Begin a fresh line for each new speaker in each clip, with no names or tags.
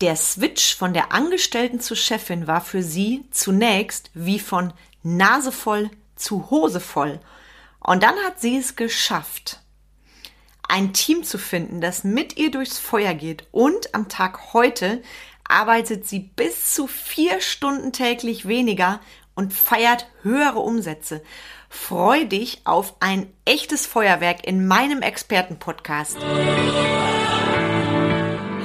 Der Switch von der Angestellten zur Chefin war für sie zunächst wie von Nase voll zu Hose voll. Und dann hat sie es geschafft, ein Team zu finden, das mit ihr durchs Feuer geht. Und am Tag heute arbeitet sie bis zu vier Stunden täglich weniger und feiert höhere Umsätze. Freu dich auf ein echtes Feuerwerk in meinem Expertenpodcast.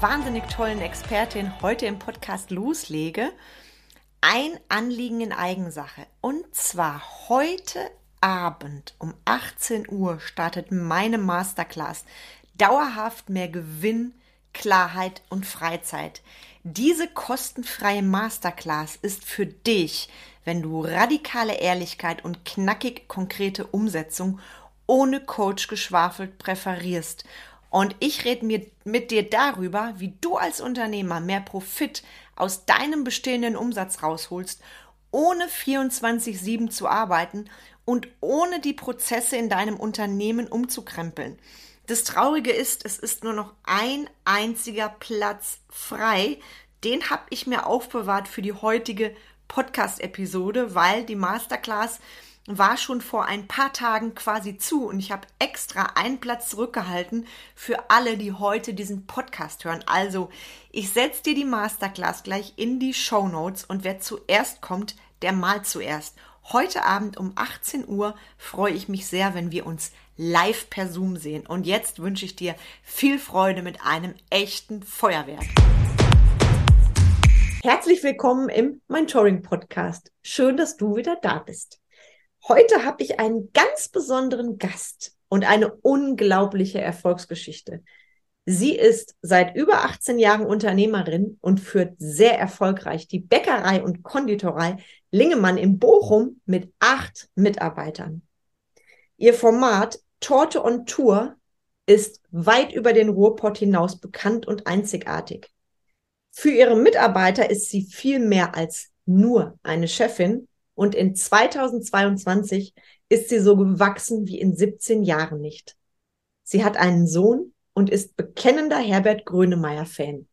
wahnsinnig tollen Expertin heute im Podcast loslege, ein Anliegen in Eigensache. Und zwar heute Abend um 18 Uhr startet meine Masterclass Dauerhaft mehr Gewinn, Klarheit und Freizeit. Diese kostenfreie Masterclass ist für dich, wenn du radikale Ehrlichkeit und knackig konkrete Umsetzung ohne Coach geschwafelt präferierst. Und ich rede mir mit dir darüber, wie du als Unternehmer mehr Profit aus deinem bestehenden Umsatz rausholst, ohne 24-7 zu arbeiten und ohne die Prozesse in deinem Unternehmen umzukrempeln. Das Traurige ist, es ist nur noch ein einziger Platz frei. Den habe ich mir aufbewahrt für die heutige Podcast-Episode, weil die Masterclass war schon vor ein paar Tagen quasi zu und ich habe extra einen Platz zurückgehalten für alle, die heute diesen Podcast hören. Also, ich setze dir die Masterclass gleich in die Show Notes und wer zuerst kommt, der mal zuerst. Heute Abend um 18 Uhr freue ich mich sehr, wenn wir uns live per Zoom sehen. Und jetzt wünsche ich dir viel Freude mit einem echten Feuerwerk. Herzlich willkommen im Mentoring Podcast. Schön, dass du wieder da bist. Heute habe ich einen ganz besonderen Gast und eine unglaubliche Erfolgsgeschichte. Sie ist seit über 18 Jahren Unternehmerin und führt sehr erfolgreich die Bäckerei und Konditorei Lingemann in Bochum mit acht Mitarbeitern. Ihr Format Torte on Tour ist weit über den Ruhrpott hinaus bekannt und einzigartig. Für ihre Mitarbeiter ist sie viel mehr als nur eine Chefin und in 2022 ist sie so gewachsen wie in 17 Jahren nicht. Sie hat einen Sohn und ist bekennender Herbert Grönemeyer-Fan.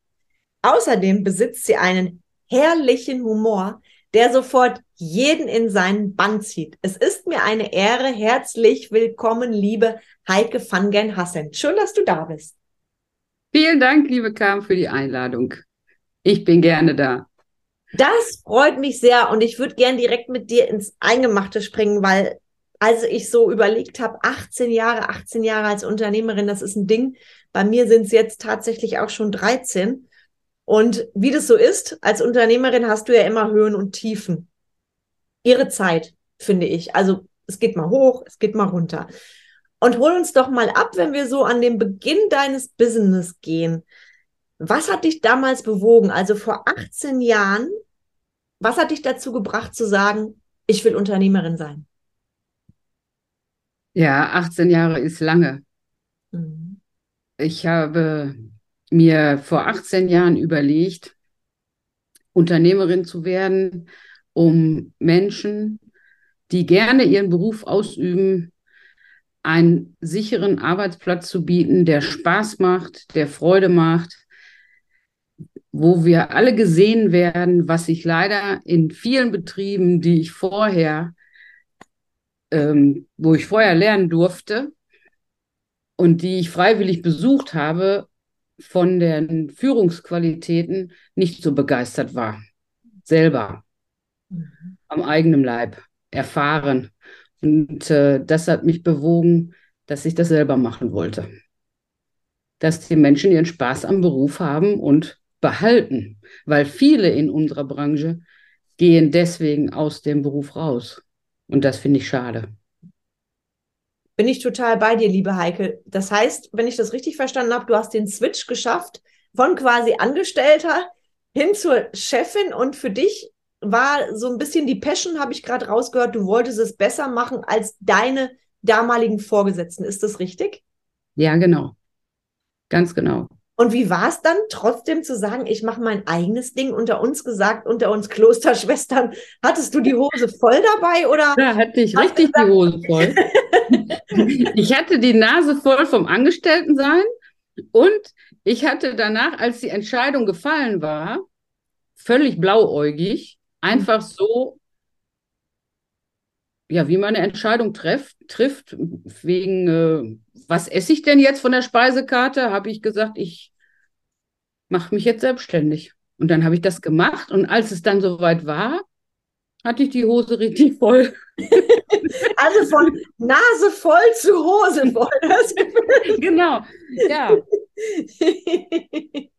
Außerdem besitzt sie einen herrlichen Humor, der sofort jeden in seinen Bann zieht. Es ist mir eine Ehre. Herzlich willkommen, liebe Heike van Gen Hassen. Schön, dass du da bist.
Vielen Dank, liebe Kam, für die Einladung. Ich bin gerne da.
Das freut mich sehr und ich würde gern direkt mit dir ins Eingemachte springen, weil als ich so überlegt habe, 18 Jahre, 18 Jahre als Unternehmerin, das ist ein Ding. Bei mir sind es jetzt tatsächlich auch schon 13. Und wie das so ist, als Unternehmerin hast du ja immer Höhen und Tiefen. Ihre Zeit, finde ich. Also es geht mal hoch, es geht mal runter. Und hol uns doch mal ab, wenn wir so an den Beginn deines Business gehen. Was hat dich damals bewogen? Also vor 18 Jahren, was hat dich dazu gebracht zu sagen, ich will Unternehmerin sein?
Ja, 18 Jahre ist lange. Mhm. Ich habe mir vor 18 Jahren überlegt, Unternehmerin zu werden, um Menschen, die gerne ihren Beruf ausüben, einen sicheren Arbeitsplatz zu bieten, der Spaß macht, der Freude macht, wo wir alle gesehen werden, was ich leider in vielen Betrieben, die ich vorher, ähm, wo ich vorher lernen durfte und die ich freiwillig besucht habe, von den Führungsqualitäten nicht so begeistert war. Selber. Mhm. Am eigenen Leib erfahren. Und äh, das hat mich bewogen, dass ich das selber machen wollte. Dass die Menschen ihren Spaß am Beruf haben und behalten. Weil viele in unserer Branche gehen deswegen aus dem Beruf raus. Und das finde ich schade
bin ich total bei dir, liebe Heike. Das heißt, wenn ich das richtig verstanden habe, du hast den Switch geschafft von quasi Angestellter hin zur Chefin und für dich war so ein bisschen die Passion, habe ich gerade rausgehört. Du wolltest es besser machen als deine damaligen Vorgesetzten. Ist das richtig?
Ja, genau. Ganz genau.
Und wie war es dann trotzdem zu sagen, ich mache mein eigenes Ding unter uns gesagt, unter uns Klosterschwestern? Hattest du die Hose voll dabei oder?
Ja, hatte ich richtig die Hose voll. ich hatte die Nase voll vom Angestelltensein und ich hatte danach, als die Entscheidung gefallen war, völlig blauäugig, einfach so, ja, wie man eine Entscheidung treff, trifft, wegen, äh, was esse ich denn jetzt von der Speisekarte, habe ich gesagt, ich mache mich jetzt selbstständig. Und dann habe ich das gemacht und als es dann soweit war, hatte ich die Hose richtig voll.
Also von Nase voll zu Hose voll.
Genau, ja.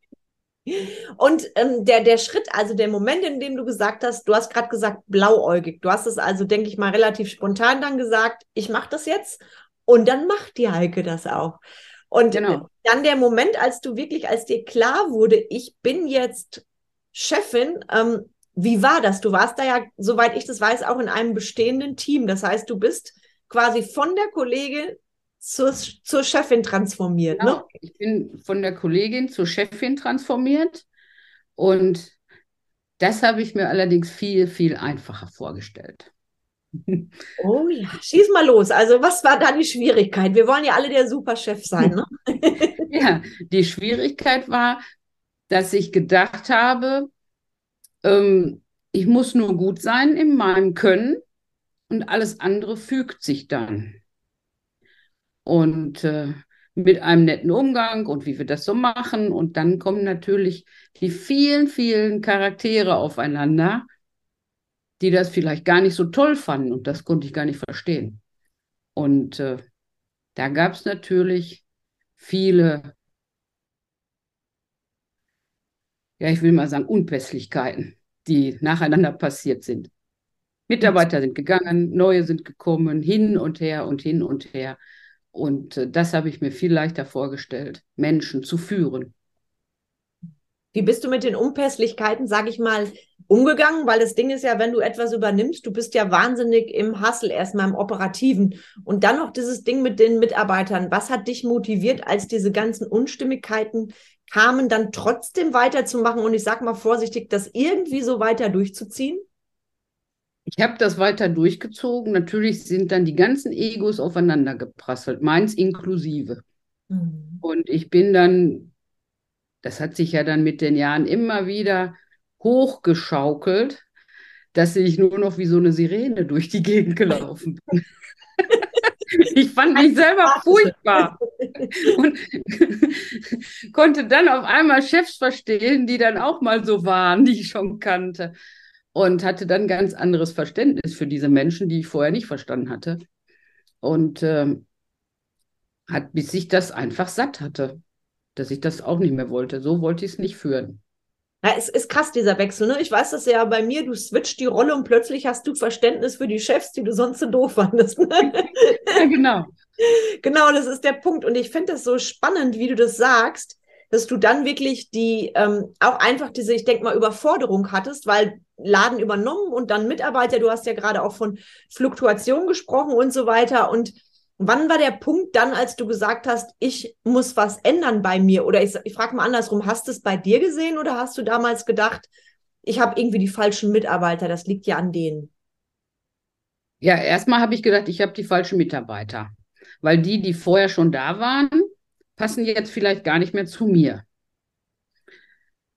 Und ähm, der, der Schritt, also der Moment, in dem du gesagt hast, du hast gerade gesagt, blauäugig. Du hast es also, denke ich mal, relativ spontan dann gesagt, ich mache das jetzt. Und dann macht die Heike das auch. Und genau. dann der Moment, als du wirklich, als dir klar wurde, ich bin jetzt Chefin, ähm, wie war das? Du warst da ja, soweit ich das weiß, auch in einem bestehenden Team. Das heißt, du bist quasi von der Kollegin zur, zur Chefin transformiert. Genau. Ne?
Ich bin von der Kollegin zur Chefin transformiert und das habe ich mir allerdings viel, viel einfacher vorgestellt.
Oh ja, schieß mal los. Also, was war da die Schwierigkeit? Wir wollen ja alle der Superchef sein, ne?
ja, die Schwierigkeit war, dass ich gedacht habe, ähm, ich muss nur gut sein in meinem Können und alles andere fügt sich dann und äh, mit einem netten Umgang und wie wir das so machen. Und dann kommen natürlich die vielen, vielen Charaktere aufeinander, die das vielleicht gar nicht so toll fanden. Und das konnte ich gar nicht verstehen. Und äh, da gab es natürlich viele, ja, ich will mal sagen, Unpässlichkeiten, die nacheinander passiert sind. Mitarbeiter sind gegangen, neue sind gekommen, hin und her und hin und her. Und äh, das habe ich mir viel leichter vorgestellt, Menschen zu führen.
Wie bist du mit den Unpässlichkeiten, sage ich mal, umgegangen? Weil das Ding ist ja, wenn du etwas übernimmst, du bist ja wahnsinnig im Hustle, erstmal im Operativen. Und dann noch dieses Ding mit den Mitarbeitern. Was hat dich motiviert, als diese ganzen Unstimmigkeiten kamen, dann trotzdem weiterzumachen und ich sage mal vorsichtig, das irgendwie so weiter durchzuziehen?
Ich habe das weiter durchgezogen. Natürlich sind dann die ganzen Egos aufeinander geprasselt, meins inklusive. Mhm. Und ich bin dann, das hat sich ja dann mit den Jahren immer wieder hochgeschaukelt, dass ich nur noch wie so eine Sirene durch die Gegend gelaufen bin. ich fand mich selber furchtbar und konnte dann auf einmal Chefs verstehen, die dann auch mal so waren, die ich schon kannte und hatte dann ganz anderes Verständnis für diese Menschen, die ich vorher nicht verstanden hatte. Und ähm, hat, bis ich das einfach satt hatte, dass ich das auch nicht mehr wollte. So wollte ich es nicht führen.
Ja, es ist krass, dieser Wechsel. Ne? Ich weiß das ja bei mir, du switcht die Rolle und plötzlich hast du Verständnis für die Chefs, die du sonst so doof fandest. Ne?
ja, genau.
Genau, das ist der Punkt. Und ich finde das so spannend, wie du das sagst, dass du dann wirklich die ähm, auch einfach diese, ich denke mal, Überforderung hattest, weil Laden übernommen und dann Mitarbeiter, du hast ja gerade auch von Fluktuation gesprochen und so weiter. Und wann war der Punkt dann, als du gesagt hast, ich muss was ändern bei mir? Oder ich, ich frage mal andersrum, hast du es bei dir gesehen oder hast du damals gedacht, ich habe irgendwie die falschen Mitarbeiter, das liegt ja an denen?
Ja, erstmal habe ich gedacht, ich habe die falschen Mitarbeiter, weil die, die vorher schon da waren, passen jetzt vielleicht gar nicht mehr zu mir.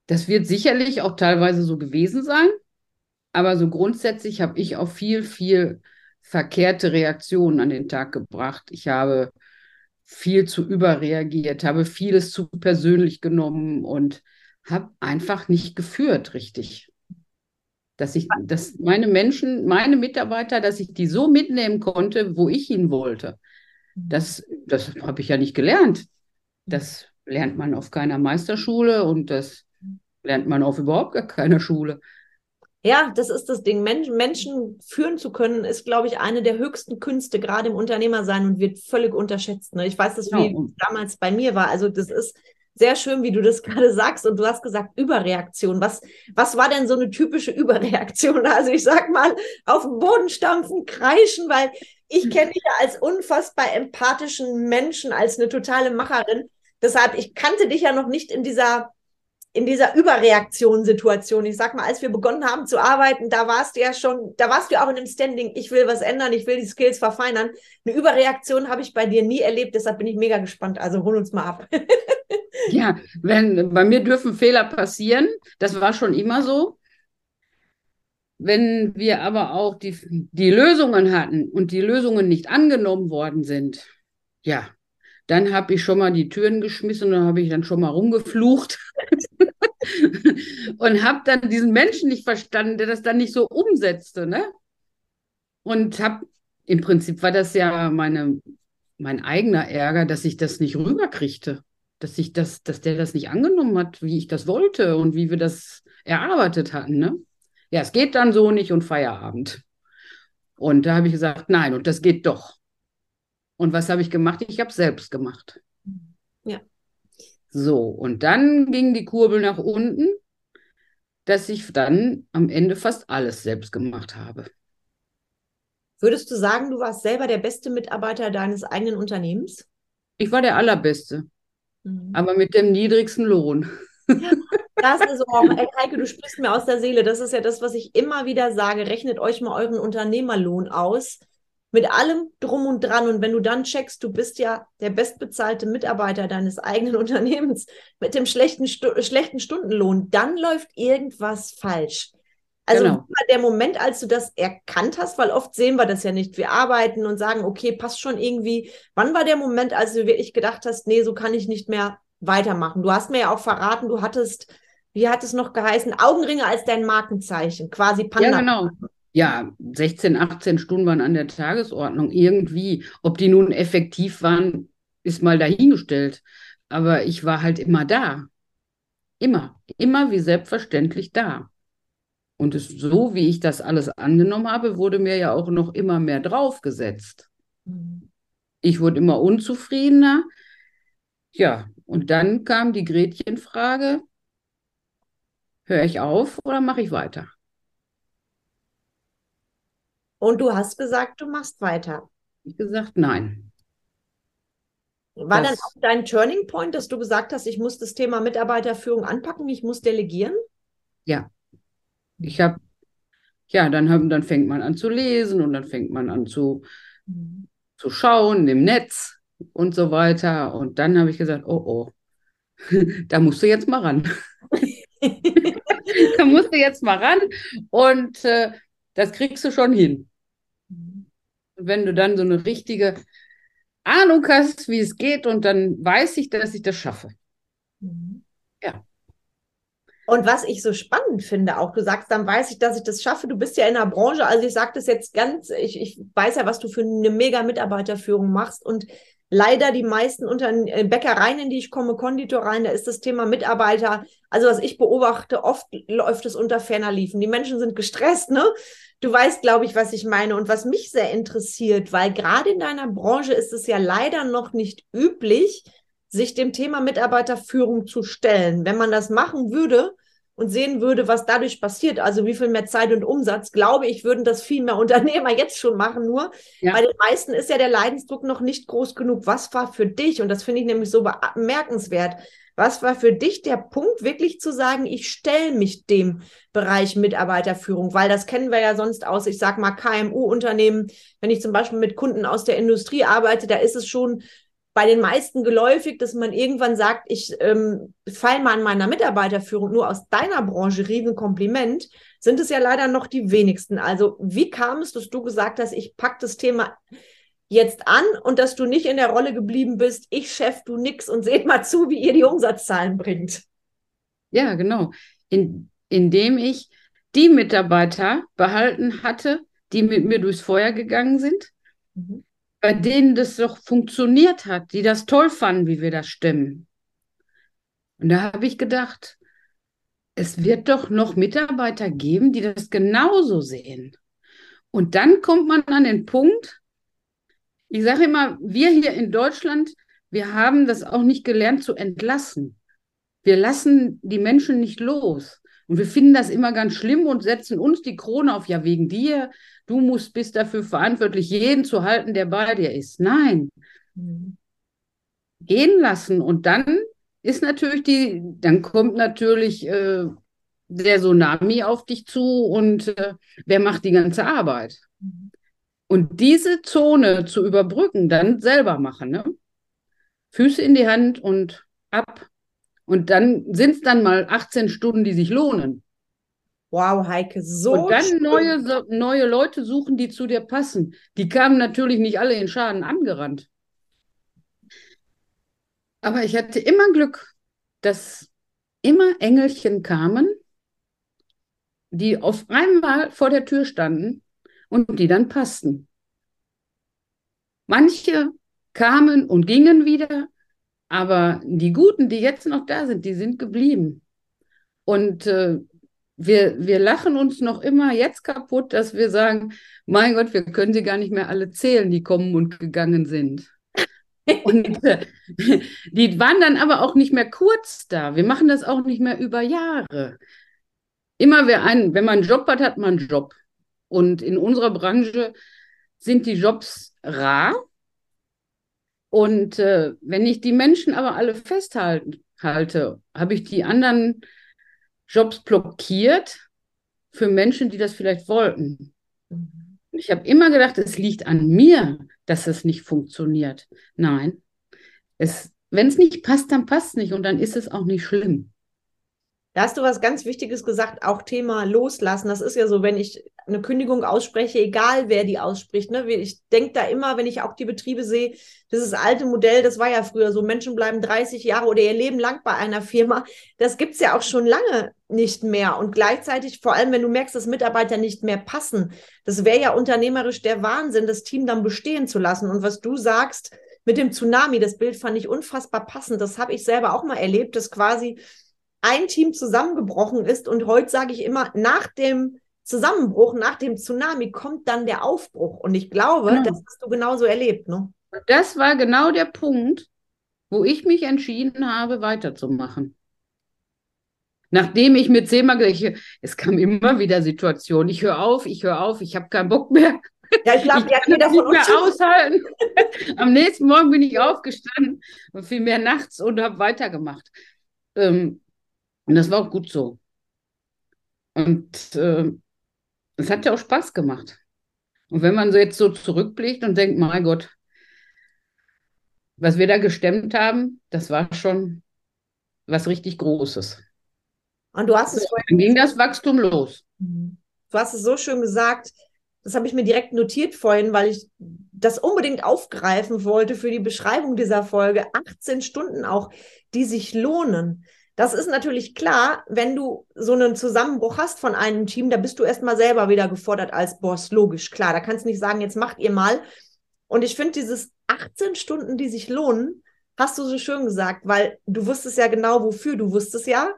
Das wird sicherlich auch teilweise so gewesen sein, aber so grundsätzlich habe ich auch viel, viel verkehrte Reaktionen an den Tag gebracht. Ich habe viel zu überreagiert, habe vieles zu persönlich genommen und habe einfach nicht geführt, richtig. Dass ich, dass meine Menschen, meine Mitarbeiter, dass ich die so mitnehmen konnte, wo ich hin wollte. Das, das habe ich ja nicht gelernt. Das lernt man auf keiner Meisterschule und das lernt man auf überhaupt gar keiner Schule.
Ja, das ist das Ding. Menschen, Menschen führen zu können, ist, glaube ich, eine der höchsten Künste, gerade im Unternehmersein und wird völlig unterschätzt. Ne? Ich weiß das, wie genau. damals bei mir war. Also, das ist sehr schön, wie du das gerade sagst. Und du hast gesagt, Überreaktion. Was, was war denn so eine typische Überreaktion? Also ich sag mal, auf den Boden stampfen, kreischen, weil ich kenne dich ja als unfassbar empathischen Menschen, als eine totale Macherin. Deshalb, ich kannte dich ja noch nicht in dieser in dieser Überreaktionssituation. Ich sag mal, als wir begonnen haben zu arbeiten, da warst du ja schon, da warst du auch in dem Standing, ich will was ändern, ich will die Skills verfeinern. Eine Überreaktion habe ich bei dir nie erlebt, deshalb bin ich mega gespannt. Also hol uns mal ab.
ja, wenn bei mir dürfen Fehler passieren, das war schon immer so. Wenn wir aber auch die, die Lösungen hatten und die Lösungen nicht angenommen worden sind, ja, dann habe ich schon mal die Türen geschmissen und habe ich dann schon mal rumgeflucht und habe dann diesen Menschen nicht verstanden, der das dann nicht so umsetzte, ne? Und habe im Prinzip war das ja meine mein eigener Ärger, dass ich das nicht rüberkriegte, dass ich das, dass der das nicht angenommen hat, wie ich das wollte und wie wir das erarbeitet hatten, ne? Ja, es geht dann so nicht und Feierabend. Und da habe ich gesagt, nein, und das geht doch. Und was habe ich gemacht? Ich habe es selbst gemacht.
Ja.
So, und dann ging die Kurbel nach unten, dass ich dann am Ende fast alles selbst gemacht habe.
Würdest du sagen, du warst selber der beste Mitarbeiter deines eigenen Unternehmens?
Ich war der allerbeste, mhm. aber mit dem niedrigsten Lohn.
Ja, das ist auch, ey, Heike, du sprichst mir aus der Seele. Das ist ja das, was ich immer wieder sage. Rechnet euch mal euren Unternehmerlohn aus mit allem drum und dran. Und wenn du dann checkst, du bist ja der bestbezahlte Mitarbeiter deines eigenen Unternehmens mit dem schlechten, Stu schlechten Stundenlohn, dann läuft irgendwas falsch. Also genau. der Moment, als du das erkannt hast, weil oft sehen wir das ja nicht. Wir arbeiten und sagen, okay, passt schon irgendwie. Wann war der Moment, als du wirklich gedacht hast, nee, so kann ich nicht mehr weitermachen? Du hast mir ja auch verraten, du hattest, wie hat es noch geheißen, Augenringe als dein Markenzeichen, quasi
Panda. Ja, genau ja, 16, 18 Stunden waren an der Tagesordnung irgendwie. Ob die nun effektiv waren, ist mal dahingestellt. Aber ich war halt immer da. Immer, immer wie selbstverständlich da. Und es, so wie ich das alles angenommen habe, wurde mir ja auch noch immer mehr draufgesetzt. Mhm. Ich wurde immer unzufriedener. Ja, und dann kam die Gretchenfrage, höre ich auf oder mache ich weiter?
Und du hast gesagt, du machst weiter.
Ich gesagt, nein.
War das, dann auch dein Turning Point, dass du gesagt hast, ich muss das Thema Mitarbeiterführung anpacken, ich muss delegieren?
Ja. Ich habe, ja, dann, hab, dann fängt man an zu lesen und dann fängt man an zu, mhm. zu schauen im Netz und so weiter. Und dann habe ich gesagt, oh oh, da musst du jetzt mal ran. da musst du jetzt mal ran und äh, das kriegst du schon hin wenn du dann so eine richtige Ahnung hast, wie es geht, und dann weiß ich, dass ich das schaffe. Mhm. Ja.
Und was ich so spannend finde, auch du sagst, dann weiß ich, dass ich das schaffe. Du bist ja in der Branche, also ich sage das jetzt ganz, ich, ich weiß ja, was du für eine mega Mitarbeiterführung machst und leider die meisten unter äh, Bäckereien, in die ich komme, Konditoreien, da ist das Thema Mitarbeiter, also was ich beobachte, oft läuft es unter ferner Liefen. Die Menschen sind gestresst, ne? Du weißt, glaube ich, was ich meine und was mich sehr interessiert, weil gerade in deiner Branche ist es ja leider noch nicht üblich, sich dem Thema Mitarbeiterführung zu stellen. Wenn man das machen würde und sehen würde, was dadurch passiert, also wie viel mehr Zeit und Umsatz, glaube ich, würden das viel mehr Unternehmer jetzt schon machen. Nur ja. bei den meisten ist ja der Leidensdruck noch nicht groß genug. Was war für dich? Und das finde ich nämlich so bemerkenswert. Was war für dich der Punkt, wirklich zu sagen, ich stelle mich dem Bereich Mitarbeiterführung? Weil das kennen wir ja sonst aus, ich sage mal KMU-Unternehmen. Wenn ich zum Beispiel mit Kunden aus der Industrie arbeite, da ist es schon bei den meisten geläufig, dass man irgendwann sagt, ich ähm, fall mal an meiner Mitarbeiterführung nur aus deiner Branche, Riesenkompliment, sind es ja leider noch die wenigsten. Also wie kam es, dass du gesagt hast, ich pack das Thema jetzt an und dass du nicht in der Rolle geblieben bist, ich Chef, du nix und seht mal zu, wie ihr die Umsatzzahlen bringt.
Ja, genau. In, indem ich die Mitarbeiter behalten hatte, die mit mir durchs Feuer gegangen sind, mhm. Bei denen das doch funktioniert hat, die das toll fanden, wie wir das stemmen. Und da habe ich gedacht, es wird doch noch Mitarbeiter geben, die das genauso sehen. Und dann kommt man an den Punkt, ich sage immer, wir hier in Deutschland, wir haben das auch nicht gelernt zu entlassen. wir lassen die Menschen nicht los. Und wir finden das immer ganz schlimm und setzen uns die Krone auf, ja, wegen dir, du musst, bist dafür verantwortlich, jeden zu halten, der bei dir ist. Nein. Mhm. Gehen lassen. Und dann ist natürlich die, dann kommt natürlich äh, der Tsunami auf dich zu und äh, wer macht die ganze Arbeit? Mhm. Und diese Zone zu überbrücken, dann selber machen. Ne? Füße in die Hand und ab. Und dann sind es dann mal 18 Stunden, die sich lohnen.
Wow, Heike, so.
Und dann neue, so, neue Leute suchen, die zu dir passen. Die kamen natürlich nicht alle in Schaden angerannt. Aber ich hatte immer Glück, dass immer Engelchen kamen, die auf einmal vor der Tür standen und die dann passten. Manche kamen und gingen wieder, aber die Guten, die jetzt noch da sind, die sind geblieben. Und äh, wir, wir lachen uns noch immer jetzt kaputt, dass wir sagen, mein Gott, wir können sie gar nicht mehr alle zählen, die kommen und gegangen sind. und äh, die waren dann aber auch nicht mehr kurz da. Wir machen das auch nicht mehr über Jahre. Immer wer einen, wenn man einen Job hat, hat man einen Job. Und in unserer Branche sind die Jobs rar. Und äh, wenn ich die Menschen aber alle festhalte, habe ich die anderen Jobs blockiert für Menschen, die das vielleicht wollten. Mhm. Ich habe immer gedacht, es liegt an mir, dass es nicht funktioniert. Nein, wenn es nicht passt, dann passt es nicht und dann ist es auch nicht schlimm.
Da hast du was ganz Wichtiges gesagt, auch Thema Loslassen. Das ist ja so, wenn ich eine Kündigung ausspreche, egal wer die ausspricht. Ne? Ich denke da immer, wenn ich auch die Betriebe sehe, dieses alte Modell, das war ja früher so, Menschen bleiben 30 Jahre oder ihr Leben lang bei einer Firma. Das gibt es ja auch schon lange nicht mehr. Und gleichzeitig, vor allem wenn du merkst, dass Mitarbeiter nicht mehr passen, das wäre ja unternehmerisch der Wahnsinn, das Team dann bestehen zu lassen. Und was du sagst mit dem Tsunami, das Bild fand ich unfassbar passend. Das habe ich selber auch mal erlebt, dass quasi ein Team zusammengebrochen ist. Und heute sage ich immer, nach dem Zusammenbruch, nach dem Tsunami kommt dann der Aufbruch. Und ich glaube, genau. das hast du genauso erlebt. Ne?
Das war genau der Punkt, wo ich mich entschieden habe, weiterzumachen. Nachdem ich mir zehnmal gesagt es kam immer wieder Situationen, ich höre auf, ich höre auf, ich habe keinen Bock mehr. Ja, ich glaube, ja, jeder von uns mehr aushalten. Am nächsten Morgen bin ich aufgestanden und viel mehr nachts und habe weitergemacht. Ähm, und das war auch gut so. Und äh, es hat ja auch Spaß gemacht. Und wenn man so jetzt so zurückblickt und denkt, mein Gott, was wir da gestemmt haben, das war schon was richtig Großes.
Und du hast es
Dann ging das Wachstum los.
Mhm. Du hast es so schön gesagt, das habe ich mir direkt notiert vorhin, weil ich das unbedingt aufgreifen wollte für die Beschreibung dieser Folge. 18 Stunden auch, die sich lohnen. Das ist natürlich klar, wenn du so einen Zusammenbruch hast von einem Team, da bist du erstmal selber wieder gefordert als Boss, logisch, klar. Da kannst du nicht sagen, jetzt macht ihr mal. Und ich finde dieses 18 Stunden, die sich lohnen, hast du so schön gesagt, weil du wusstest ja genau, wofür. Du wusstest ja,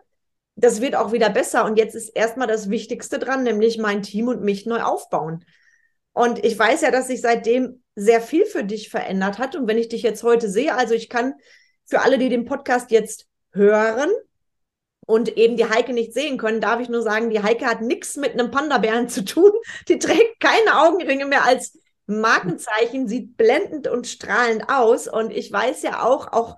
das wird auch wieder besser. Und jetzt ist erstmal das Wichtigste dran, nämlich mein Team und mich neu aufbauen. Und ich weiß ja, dass sich seitdem sehr viel für dich verändert hat. Und wenn ich dich jetzt heute sehe, also ich kann für alle, die den Podcast jetzt hören und eben die Heike nicht sehen können, darf ich nur sagen, die Heike hat nichts mit einem Panda-Bären zu tun. Die trägt keine Augenringe mehr als Markenzeichen, sieht blendend und strahlend aus. Und ich weiß ja auch, auch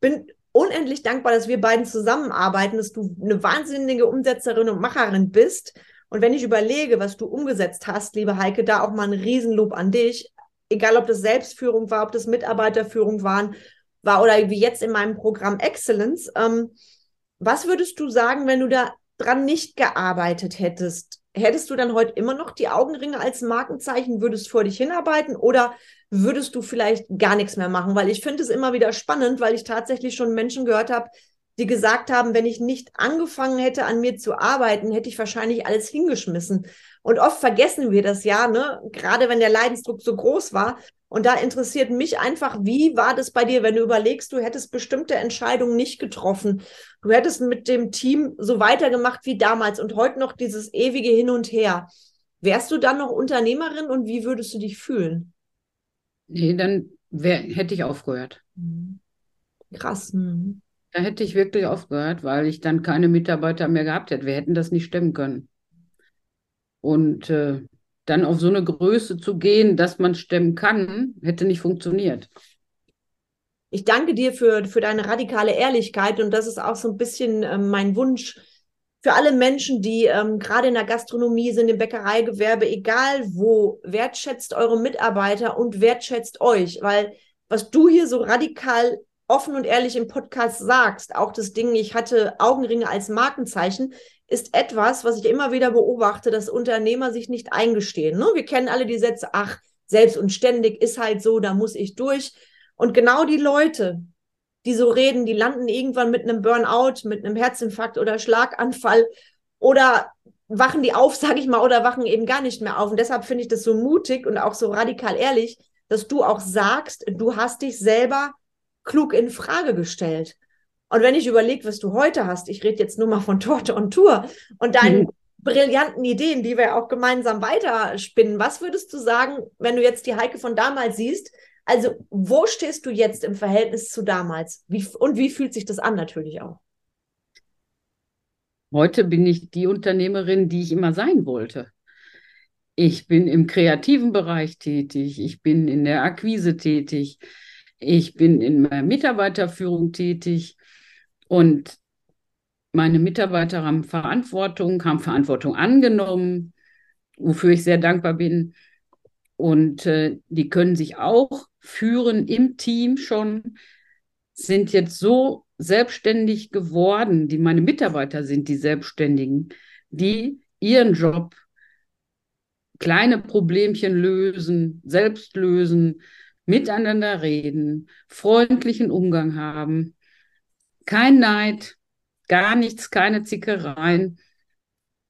bin unendlich dankbar, dass wir beiden zusammenarbeiten, dass du eine wahnsinnige Umsetzerin und Macherin bist. Und wenn ich überlege, was du umgesetzt hast, liebe Heike, da auch mal ein Riesenlob an dich. Egal, ob das Selbstführung war, ob das Mitarbeiterführung waren war oder wie jetzt in meinem Programm Excellence. Ähm, was würdest du sagen, wenn du da dran nicht gearbeitet hättest? Hättest du dann heute immer noch die Augenringe als Markenzeichen, würdest vor dich hinarbeiten oder würdest du vielleicht gar nichts mehr machen? Weil ich finde es immer wieder spannend, weil ich tatsächlich schon Menschen gehört habe, die gesagt haben, wenn ich nicht angefangen hätte, an mir zu arbeiten, hätte ich wahrscheinlich alles hingeschmissen. Und oft vergessen wir das ja, ne? Gerade wenn der Leidensdruck so groß war. Und da interessiert mich einfach, wie war das bei dir, wenn du überlegst, du hättest bestimmte Entscheidungen nicht getroffen. Du hättest mit dem Team so weitergemacht wie damals und heute noch dieses ewige Hin und Her. Wärst du dann noch Unternehmerin und wie würdest du dich fühlen?
Nee, dann wär, hätte ich aufgehört.
Krass. Mhm.
Da hätte ich wirklich aufgehört, weil ich dann keine Mitarbeiter mehr gehabt hätte. Wir hätten das nicht stemmen können. Und äh, dann auf so eine Größe zu gehen, dass man stemmen kann, hätte nicht funktioniert.
Ich danke dir für, für deine radikale Ehrlichkeit und das ist auch so ein bisschen äh, mein Wunsch für alle Menschen, die ähm, gerade in der Gastronomie sind, im Bäckereigewerbe, egal wo, wertschätzt eure Mitarbeiter und wertschätzt euch, weil was du hier so radikal offen und ehrlich im Podcast sagst, auch das Ding, ich hatte Augenringe als Markenzeichen, ist etwas, was ich immer wieder beobachte, dass Unternehmer sich nicht eingestehen. Ne? Wir kennen alle die Sätze, ach, selbst und ständig ist halt so, da muss ich durch. Und genau die Leute, die so reden, die landen irgendwann mit einem Burnout, mit einem Herzinfarkt oder Schlaganfall oder wachen die auf, sage ich mal, oder wachen eben gar nicht mehr auf. Und deshalb finde ich das so mutig und auch so radikal ehrlich, dass du auch sagst, du hast dich selber klug in Frage gestellt. Und wenn ich überlege, was du heute hast, ich rede jetzt nur mal von Torte und Tour und deinen mhm. brillanten Ideen, die wir auch gemeinsam weiterspinnen, was würdest du sagen, wenn du jetzt die Heike von damals siehst? Also, wo stehst du jetzt im Verhältnis zu damals? Wie, und wie fühlt sich das an natürlich auch?
Heute bin ich die Unternehmerin, die ich immer sein wollte. Ich bin im kreativen Bereich tätig, ich bin in der Akquise tätig, ich bin in der Mitarbeiterführung tätig und meine Mitarbeiter haben Verantwortung, haben Verantwortung angenommen, wofür ich sehr dankbar bin. Und äh, die können sich auch führen im Team schon, sind jetzt so selbstständig geworden, die meine Mitarbeiter sind die Selbstständigen, die ihren Job, kleine Problemchen lösen, selbst lösen, miteinander reden, freundlichen Umgang haben, kein Neid, gar nichts, keine Zickereien.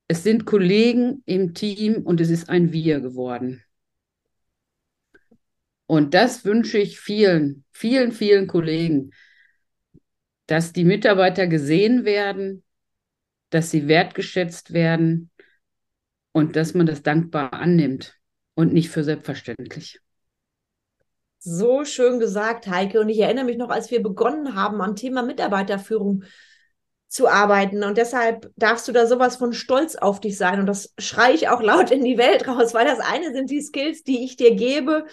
Es sind Kollegen im Team und es ist ein Wir geworden. Und das wünsche ich vielen, vielen, vielen Kollegen, dass die Mitarbeiter gesehen werden, dass sie wertgeschätzt werden und dass man das dankbar annimmt und nicht für selbstverständlich.
So schön gesagt, Heike. Und ich erinnere mich noch, als wir begonnen haben, am Thema Mitarbeiterführung zu arbeiten. Und deshalb darfst du da sowas von stolz auf dich sein. Und das schreie ich auch laut in die Welt raus, weil das eine sind die Skills, die ich dir gebe,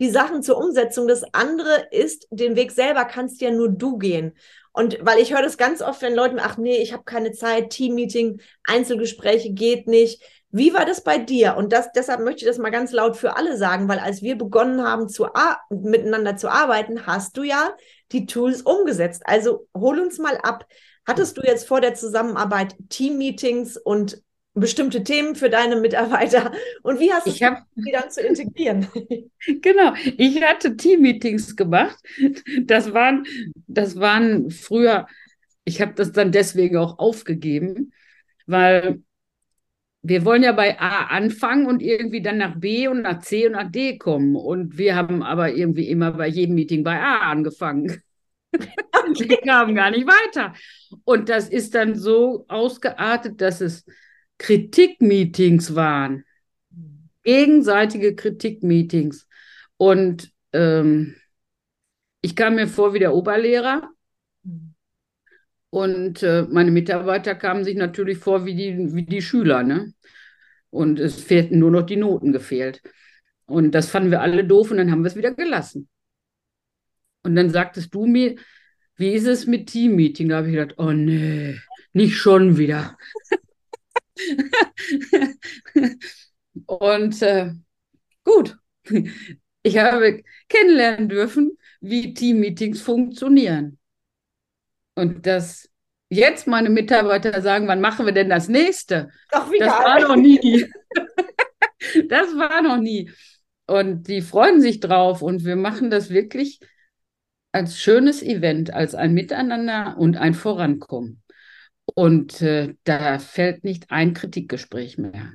die Sachen zur Umsetzung. Das andere ist, den Weg selber kannst ja nur du gehen. Und weil ich höre das ganz oft, wenn Leute, ach nee, ich habe keine Zeit, Teammeeting, Einzelgespräche geht nicht. Wie war das bei dir? Und das, deshalb möchte ich das mal ganz laut für alle sagen, weil als wir begonnen haben, zu miteinander zu arbeiten, hast du ja die Tools umgesetzt. Also hol uns mal ab. Hattest du jetzt vor der Zusammenarbeit Team-Meetings und bestimmte Themen für deine Mitarbeiter? Und wie hast du
ich hab,
die dann zu integrieren?
genau, ich hatte Team-Meetings gemacht. Das waren, das waren früher, ich habe das dann deswegen auch aufgegeben, weil wir wollen ja bei A anfangen und irgendwie dann nach B und nach C und nach D kommen. Und wir haben aber irgendwie immer bei jedem Meeting bei A angefangen. wir kamen gar nicht weiter. Und das ist dann so ausgeartet, dass es Kritikmeetings waren. Gegenseitige Kritikmeetings. Und ähm, ich kam mir vor wie der Oberlehrer und äh, meine Mitarbeiter kamen sich natürlich vor wie die, wie die Schüler, ne? Und es fehlten nur noch die Noten gefehlt. Und das fanden wir alle doof und dann haben wir es wieder gelassen. Und dann sagtest du mir, wie ist es mit Teammeeting? Da habe ich gedacht, oh nee, nicht schon wieder. und äh, gut, ich habe kennenlernen dürfen, wie Teammeetings funktionieren. Und dass jetzt meine Mitarbeiter sagen, wann machen wir denn das nächste?
Ach, wie
das war noch nie. das war noch nie. Und die freuen sich drauf und wir machen das wirklich als schönes Event, als ein Miteinander und ein Vorankommen. Und äh, da fällt nicht ein Kritikgespräch mehr.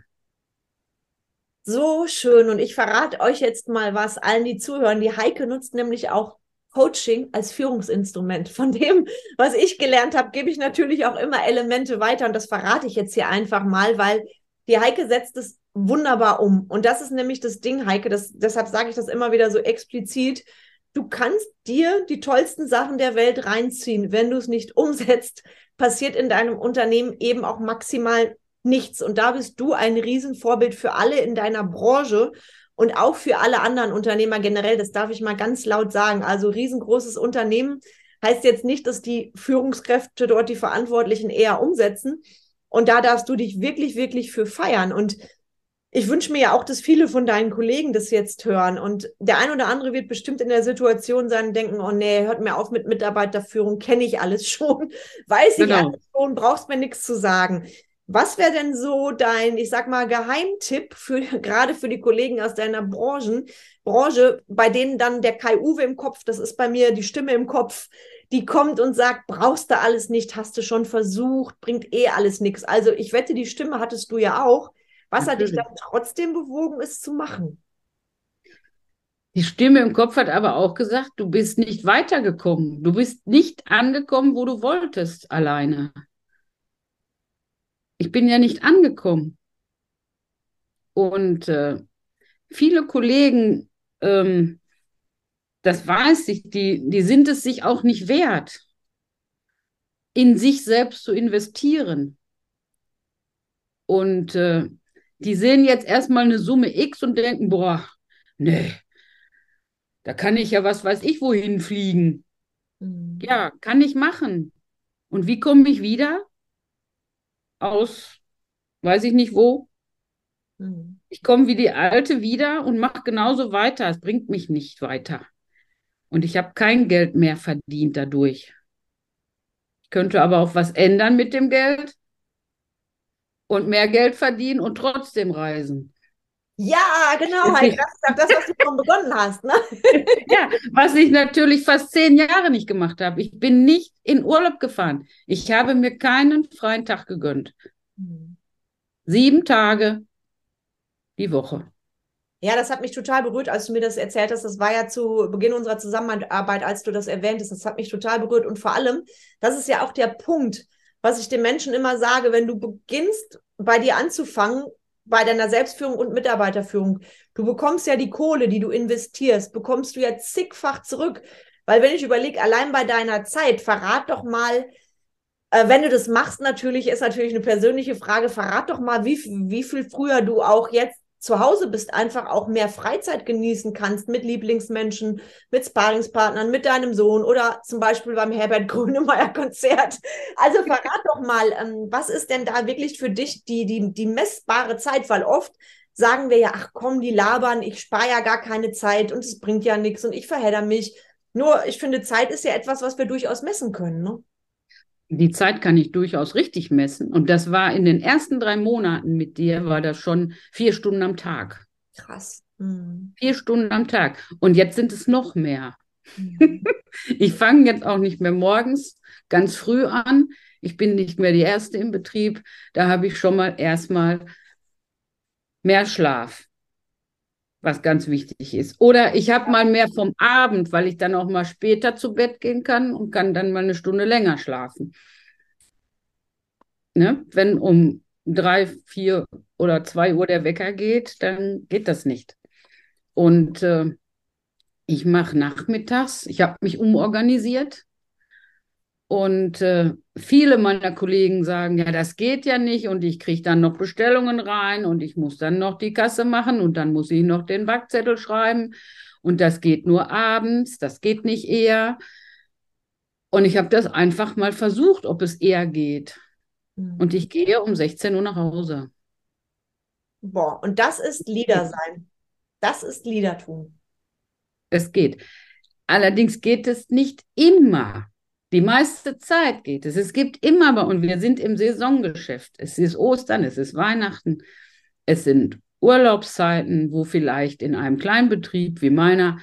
So schön. Und ich verrate euch jetzt mal was allen, die zuhören. Die Heike nutzt nämlich auch Coaching als Führungsinstrument. Von dem, was ich gelernt habe, gebe ich natürlich auch immer Elemente weiter und das verrate ich jetzt hier einfach mal, weil die Heike setzt es wunderbar um. Und das ist nämlich das Ding, Heike, das, deshalb sage ich das immer wieder so explizit. du kannst dir die tollsten Sachen der Welt reinziehen. Wenn du es nicht umsetzt, passiert in deinem Unternehmen eben auch maximal nichts. Und da bist du ein Riesenvorbild für alle in deiner Branche und auch für alle anderen Unternehmer generell. Das darf ich mal ganz laut sagen. Also riesengroßes Unternehmen heißt jetzt nicht, dass die Führungskräfte dort die Verantwortlichen eher umsetzen. Und da darfst du dich wirklich, wirklich für feiern. Und ich wünsche mir ja auch, dass viele von deinen Kollegen das jetzt hören. Und der ein oder andere wird bestimmt in der Situation sein und denken, oh nee, hört mir auf mit Mitarbeiterführung, kenne ich alles schon, weiß genau. ich alles schon, brauchst mir nichts zu sagen. Was wäre denn so dein, ich sag mal, Geheimtipp für gerade für die Kollegen aus deiner Branchen, Branche, bei denen dann der Kai Uwe im Kopf, das ist bei mir die Stimme im Kopf, die kommt und sagt, brauchst du alles nicht, hast du schon versucht, bringt eh alles nichts. Also ich wette, die Stimme hattest du ja auch. Was Natürlich. hat dich dann trotzdem bewogen, es zu machen?
Die Stimme im Kopf hat aber auch gesagt, du bist nicht weitergekommen. Du bist nicht angekommen, wo du wolltest alleine. Ich bin ja nicht angekommen. Und äh, viele Kollegen, ähm, das weiß ich, die, die sind es sich auch nicht wert, in sich selbst zu investieren. Und äh, die sehen jetzt erstmal eine Summe X und denken, boah, nee, da kann ich ja was weiß ich wohin fliegen. Mhm. Ja, kann ich machen. Und wie komme ich wieder? Aus, weiß ich nicht wo. Mhm. Ich komme wie die Alte wieder und mache genauso weiter. Es bringt mich nicht weiter. Und ich habe kein Geld mehr verdient dadurch. Ich könnte aber auch was ändern mit dem Geld und mehr Geld verdienen und trotzdem reisen.
Ja, genau, Heike, das ist das, was du schon begonnen hast. Ne?
ja, was ich natürlich fast zehn Jahre nicht gemacht habe. Ich bin nicht in Urlaub gefahren. Ich habe mir keinen freien Tag gegönnt. Mhm. Sieben Tage die Woche.
Ja, das hat mich total berührt, als du mir das erzählt hast. Das war ja zu Beginn unserer Zusammenarbeit, als du das erwähnt hast. Das hat mich total berührt. Und vor allem, das ist ja auch der Punkt, was ich den Menschen immer sage, wenn du beginnst, bei dir anzufangen, bei deiner Selbstführung und Mitarbeiterführung. Du bekommst ja die Kohle, die du investierst, bekommst du ja zigfach zurück. Weil wenn ich überlege, allein bei deiner Zeit, verrat doch mal, äh, wenn du das machst, natürlich ist natürlich eine persönliche Frage, verrat doch mal, wie, wie viel früher du auch jetzt zu Hause bist, einfach auch mehr Freizeit genießen kannst mit Lieblingsmenschen, mit Sparingspartnern, mit deinem Sohn oder zum Beispiel beim Herbert Grönemeyer Konzert. Also verrat doch mal, ähm, was ist denn da wirklich für dich die, die, die messbare Zeit? Weil oft sagen wir ja, ach komm, die labern, ich spare ja gar keine Zeit und es bringt ja nichts und ich verhedder mich. Nur, ich finde, Zeit ist ja etwas, was wir durchaus messen können. Ne?
Die Zeit kann ich durchaus richtig messen. Und das war in den ersten drei Monaten mit dir, war das schon vier Stunden am Tag.
Krass.
Mhm. Vier Stunden am Tag. Und jetzt sind es noch mehr. Mhm. ich fange jetzt auch nicht mehr morgens ganz früh an. Ich bin nicht mehr die Erste im Betrieb. Da habe ich schon mal erstmal mehr Schlaf was ganz wichtig ist. Oder ich habe mal mehr vom Abend, weil ich dann auch mal später zu Bett gehen kann und kann dann mal eine Stunde länger schlafen. Ne? Wenn um drei, vier oder zwei Uhr der Wecker geht, dann geht das nicht. Und äh, ich mache nachmittags, ich habe mich umorganisiert und äh, viele meiner Kollegen sagen, ja, das geht ja nicht und ich kriege dann noch Bestellungen rein und ich muss dann noch die Kasse machen und dann muss ich noch den Backzettel schreiben und das geht nur abends, das geht nicht eher. Und ich habe das einfach mal versucht, ob es eher geht. Mhm. Und ich gehe um 16 Uhr nach Hause.
Boah, und das ist Lieder sein. Das ist Liedertum.
Es geht. Allerdings geht es nicht immer. Die meiste Zeit geht es. Es gibt immer uns, wir sind im Saisongeschäft. Es ist Ostern, es ist Weihnachten, es sind Urlaubszeiten, wo vielleicht in einem Kleinbetrieb wie meiner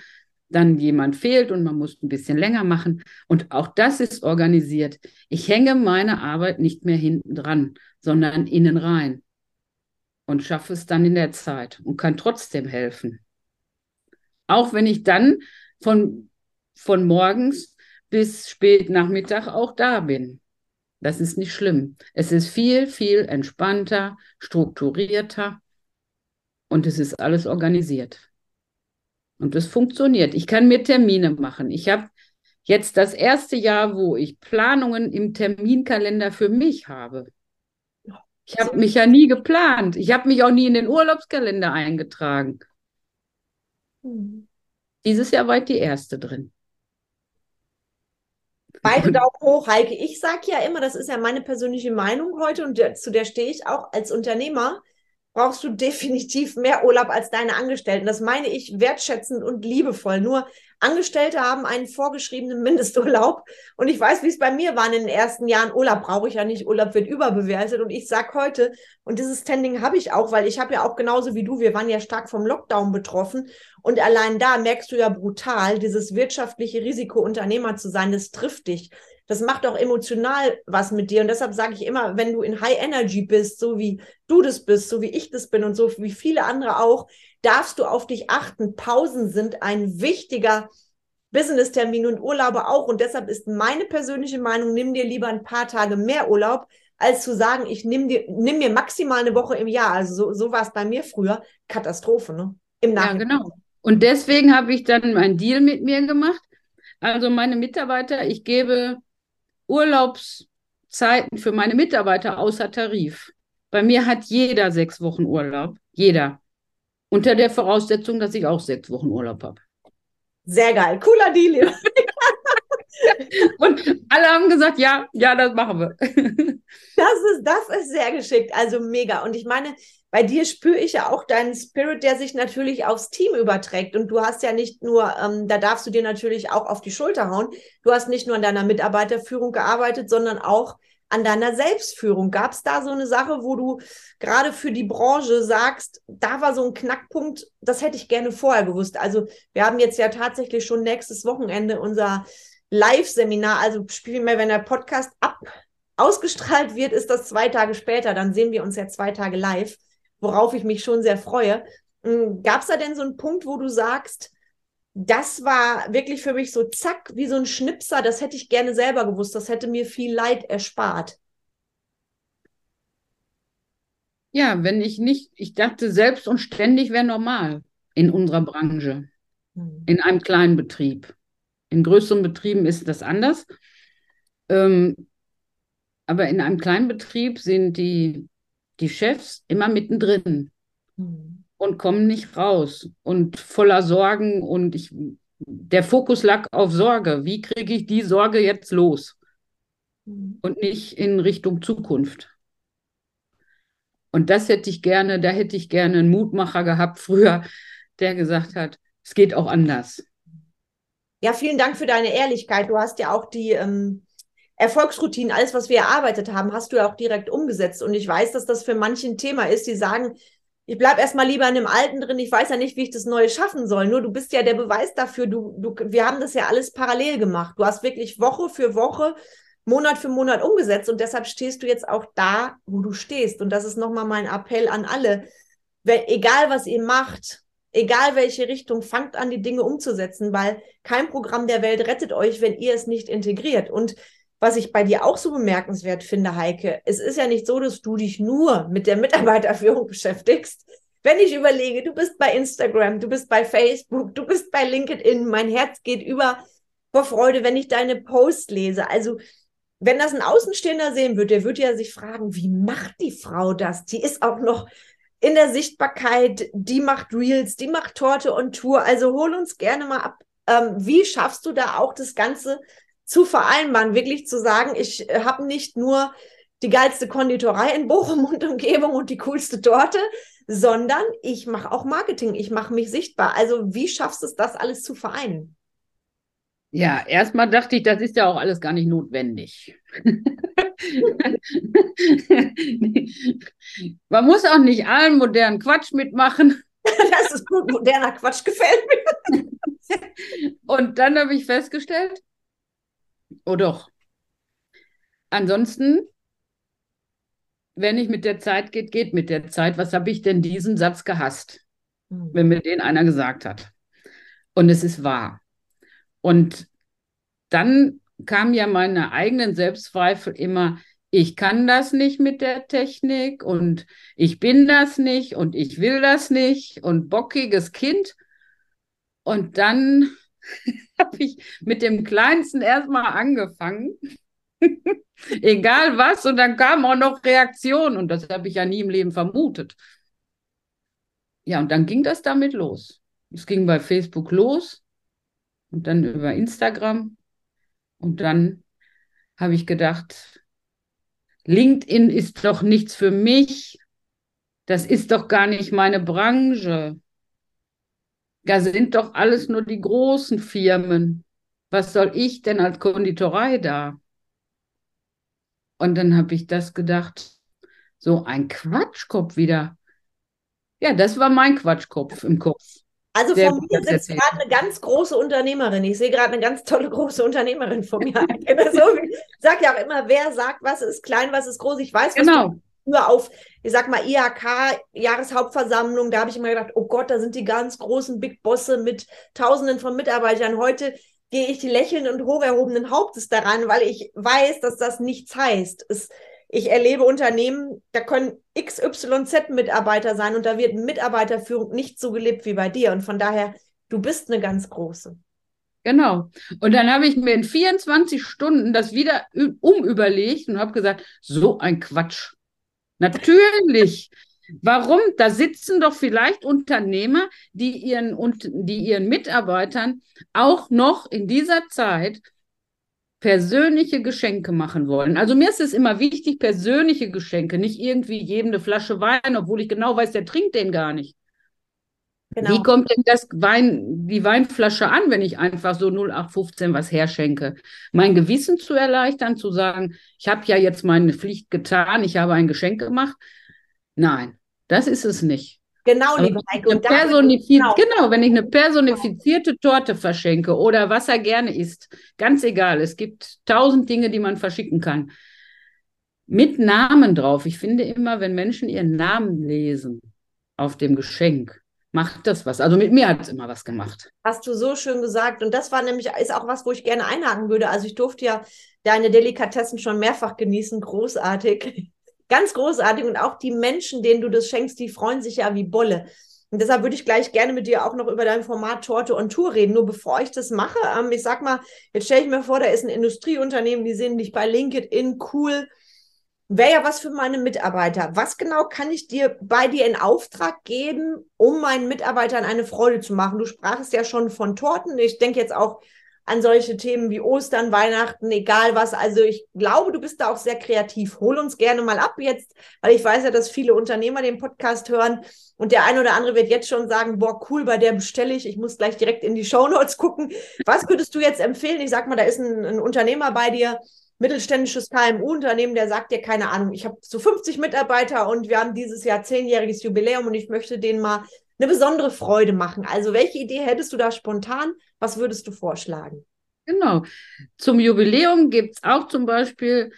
dann jemand fehlt und man muss ein bisschen länger machen. Und auch das ist organisiert. Ich hänge meine Arbeit nicht mehr hinten dran, sondern innen rein und schaffe es dann in der Zeit und kann trotzdem helfen. Auch wenn ich dann von, von morgens bis spät Nachmittag auch da bin. Das ist nicht schlimm. Es ist viel, viel entspannter, strukturierter und es ist alles organisiert. Und es funktioniert. Ich kann mir Termine machen. Ich habe jetzt das erste Jahr, wo ich Planungen im Terminkalender für mich habe. Ich habe mich ja nie geplant. Ich habe mich auch nie in den Urlaubskalender eingetragen. Hm. Dieses Jahr war ich die erste drin.
Beide Daumen hoch, Heike. Ich sage ja immer, das ist ja meine persönliche Meinung heute und zu der stehe ich auch als Unternehmer brauchst du definitiv mehr Urlaub als deine Angestellten. Das meine ich wertschätzend und liebevoll. Nur Angestellte haben einen vorgeschriebenen Mindesturlaub. Und ich weiß, wie es bei mir war in den ersten Jahren. Urlaub brauche ich ja nicht. Urlaub wird überbewertet. Und ich sage heute, und dieses Standing habe ich auch, weil ich habe ja auch genauso wie du, wir waren ja stark vom Lockdown betroffen. Und allein da merkst du ja brutal, dieses wirtschaftliche Risiko, Unternehmer zu sein, das trifft dich das macht auch emotional was mit dir. Und deshalb sage ich immer, wenn du in High Energy bist, so wie du das bist, so wie ich das bin und so wie viele andere auch, darfst du auf dich achten. Pausen sind ein wichtiger Business-Termin und Urlaube auch. Und deshalb ist meine persönliche Meinung, nimm dir lieber ein paar Tage mehr Urlaub, als zu sagen, ich nimm, dir, nimm mir maximal eine Woche im Jahr. Also so, so war es bei mir früher. Katastrophe, ne?
Im Nachhinein. Ja, genau. Und deswegen habe ich dann einen Deal mit mir gemacht. Also meine Mitarbeiter, ich gebe Urlaubszeiten für meine Mitarbeiter außer Tarif. Bei mir hat jeder sechs Wochen Urlaub. Jeder. Unter der Voraussetzung, dass ich auch sechs Wochen Urlaub habe.
Sehr geil. Cooler Deal.
Und alle haben gesagt, ja, ja, das machen wir.
Das ist, das ist sehr geschickt. Also mega. Und ich meine, bei dir spüre ich ja auch deinen Spirit, der sich natürlich aufs Team überträgt. Und du hast ja nicht nur, ähm, da darfst du dir natürlich auch auf die Schulter hauen. Du hast nicht nur an deiner Mitarbeiterführung gearbeitet, sondern auch an deiner Selbstführung. Gab es da so eine Sache, wo du gerade für die Branche sagst, da war so ein Knackpunkt, das hätte ich gerne vorher gewusst. Also wir haben jetzt ja tatsächlich schon nächstes Wochenende unser Live-Seminar, also vielmehr, wenn der Podcast ab ausgestrahlt wird, ist das zwei Tage später. Dann sehen wir uns ja zwei Tage live worauf ich mich schon sehr freue. Hm, Gab es da denn so einen Punkt, wo du sagst, das war wirklich für mich so zack, wie so ein Schnipser, das hätte ich gerne selber gewusst, das hätte mir viel Leid erspart.
Ja, wenn ich nicht, ich dachte, selbst und ständig wäre normal in unserer Branche, hm. in einem kleinen Betrieb. In größeren Betrieben ist das anders. Ähm, aber in einem kleinen Betrieb sind die die Chefs immer mittendrin mhm. und kommen nicht raus und voller Sorgen und ich, der Fokus lag auf Sorge. Wie kriege ich die Sorge jetzt los? Mhm. Und nicht in Richtung Zukunft. Und das hätte ich gerne, da hätte ich gerne einen Mutmacher gehabt früher, der gesagt hat, es geht auch anders.
Ja, vielen Dank für deine Ehrlichkeit. Du hast ja auch die, ähm, Erfolgsroutinen, alles, was wir erarbeitet haben, hast du ja auch direkt umgesetzt. Und ich weiß, dass das für manche ein Thema ist, die sagen, ich bleibe erstmal lieber in dem Alten drin, ich weiß ja nicht, wie ich das Neue schaffen soll. Nur du bist ja der Beweis dafür, du, du, wir haben das ja alles parallel gemacht. Du hast wirklich Woche für Woche, Monat für Monat umgesetzt und deshalb stehst du jetzt auch da, wo du stehst. Und das ist nochmal mein Appell an alle. Wenn, egal, was ihr macht, egal welche Richtung, fangt an, die Dinge umzusetzen, weil kein Programm der Welt rettet euch, wenn ihr es nicht integriert. Und was ich bei dir auch so bemerkenswert finde, Heike, es ist ja nicht so, dass du dich nur mit der Mitarbeiterführung beschäftigst. Wenn ich überlege, du bist bei Instagram, du bist bei Facebook, du bist bei LinkedIn, mein Herz geht über vor Freude, wenn ich deine Posts lese. Also, wenn das ein Außenstehender sehen würde, der würde ja sich fragen, wie macht die Frau das? Die ist auch noch in der Sichtbarkeit, die macht Reels, die macht Torte und Tour. Also hol uns gerne mal ab. Ähm, wie schaffst du da auch das Ganze zu vereinbaren, wirklich zu sagen, ich äh, habe nicht nur die geilste Konditorei in Bochum und Umgebung und die coolste Torte, sondern ich mache auch Marketing, ich mache mich sichtbar. Also wie schaffst du es, das alles zu vereinen?
Ja, erstmal dachte ich, das ist ja auch alles gar nicht notwendig. Man muss auch nicht allen modernen Quatsch mitmachen.
das ist gut, moderner Quatsch gefällt mir.
Und dann habe ich festgestellt, Oh doch. Ansonsten, wenn nicht mit der Zeit geht, geht mit der Zeit. Was habe ich denn diesen Satz gehasst, mhm. wenn mir den einer gesagt hat? Und es ist wahr. Und dann kam ja meine eigenen Selbstzweifel immer, ich kann das nicht mit der Technik und ich bin das nicht und ich will das nicht und bockiges Kind. Und dann habe ich mit dem Kleinsten erstmal angefangen. Egal was. Und dann kam auch noch Reaktion. Und das habe ich ja nie im Leben vermutet. Ja, und dann ging das damit los. Es ging bei Facebook los und dann über Instagram. Und dann habe ich gedacht, LinkedIn ist doch nichts für mich. Das ist doch gar nicht meine Branche. Da sind doch alles nur die großen Firmen. Was soll ich denn als Konditorei da? Und dann habe ich das gedacht, so ein Quatschkopf wieder. Ja, das war mein Quatschkopf im Kopf.
Also vor mir sitzt gerade eine ganz große Unternehmerin. Ich sehe gerade eine ganz tolle große Unternehmerin vor mir. so, ich sage ja auch immer, wer sagt, was ist klein, was ist groß. Ich weiß, was
genau.
du auf, ich sag mal, IHK, Jahreshauptversammlung, da habe ich immer gedacht, oh Gott, da sind die ganz großen Big Bosse mit Tausenden von Mitarbeitern. Heute gehe ich die lächelnden und hoch erhobenen Hauptes daran, weil ich weiß, dass das nichts heißt. Es, ich erlebe Unternehmen, da können XYZ-Mitarbeiter sein und da wird Mitarbeiterführung nicht so gelebt wie bei dir. Und von daher, du bist eine ganz große.
Genau. Und dann habe ich mir in 24 Stunden das wieder umüberlegt und habe gesagt, so ein Quatsch. Natürlich. Warum? Da sitzen doch vielleicht Unternehmer, die ihren, und, die ihren Mitarbeitern auch noch in dieser Zeit persönliche Geschenke machen wollen. Also mir ist es immer wichtig, persönliche Geschenke, nicht irgendwie jedem eine Flasche Wein, obwohl ich genau weiß, der trinkt den gar nicht. Genau. Wie kommt denn das Wein, die Weinflasche an, wenn ich einfach so 0815 was herschenke? Mein Gewissen zu erleichtern, zu sagen, ich habe ja jetzt meine Pflicht getan, ich habe ein Geschenk gemacht. Nein, das ist es nicht.
Genau, liebe
Heike. Und genau. genau, wenn ich eine personifizierte Torte verschenke oder was er gerne isst, ganz egal. Es gibt tausend Dinge, die man verschicken kann. Mit Namen drauf. Ich finde immer, wenn Menschen ihren Namen lesen auf dem Geschenk, macht das was. Also mit mir hat es immer was gemacht.
Hast du so schön gesagt. Und das war nämlich, ist auch was, wo ich gerne einhaken würde. Also ich durfte ja deine Delikatessen schon mehrfach genießen. Großartig. Ganz großartig. Und auch die Menschen, denen du das schenkst, die freuen sich ja wie Bolle. Und deshalb würde ich gleich gerne mit dir auch noch über dein Format Torte und Tour reden. Nur bevor ich das mache, ähm, ich sag mal, jetzt stelle ich mir vor, da ist ein Industrieunternehmen, die sehen dich bei LinkedIn cool. Wäre ja was für meine Mitarbeiter. Was genau kann ich dir bei dir in Auftrag geben, um meinen Mitarbeitern eine Freude zu machen? Du sprachst ja schon von Torten. Ich denke jetzt auch an solche Themen wie Ostern, Weihnachten, egal was. Also ich glaube, du bist da auch sehr kreativ. Hol uns gerne mal ab jetzt, weil ich weiß ja, dass viele Unternehmer den Podcast hören und der eine oder andere wird jetzt schon sagen, boah, cool, bei der bestelle ich. Ich muss gleich direkt in die Show Notes gucken. Was würdest du jetzt empfehlen? Ich sag mal, da ist ein, ein Unternehmer bei dir, mittelständisches KMU-Unternehmen, der sagt dir, keine Ahnung, ich habe so 50 Mitarbeiter und wir haben dieses Jahr zehnjähriges Jubiläum und ich möchte denen mal eine besondere Freude machen. Also welche Idee hättest du da spontan? Was würdest du vorschlagen?
Genau. Zum Jubiläum gibt es auch zum Beispiel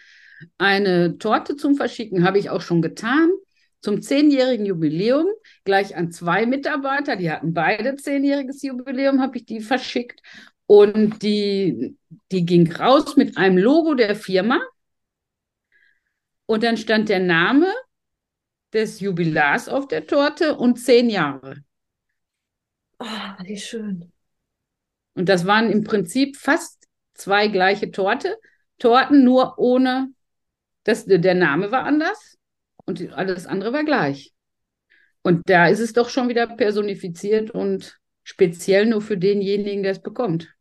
eine Torte zum Verschicken, habe ich auch schon getan. Zum zehnjährigen Jubiläum, gleich an zwei Mitarbeiter, die hatten beide zehnjähriges Jubiläum, habe ich die verschickt. Und die, die ging raus mit einem Logo der Firma. Und dann stand der Name des Jubilars auf der Torte und zehn Jahre.
Oh, wie schön.
Und das waren im Prinzip fast zwei gleiche Torte, Torten, nur ohne, das, der Name war anders und alles andere war gleich. Und da ist es doch schon wieder personifiziert und speziell nur für denjenigen, der es bekommt.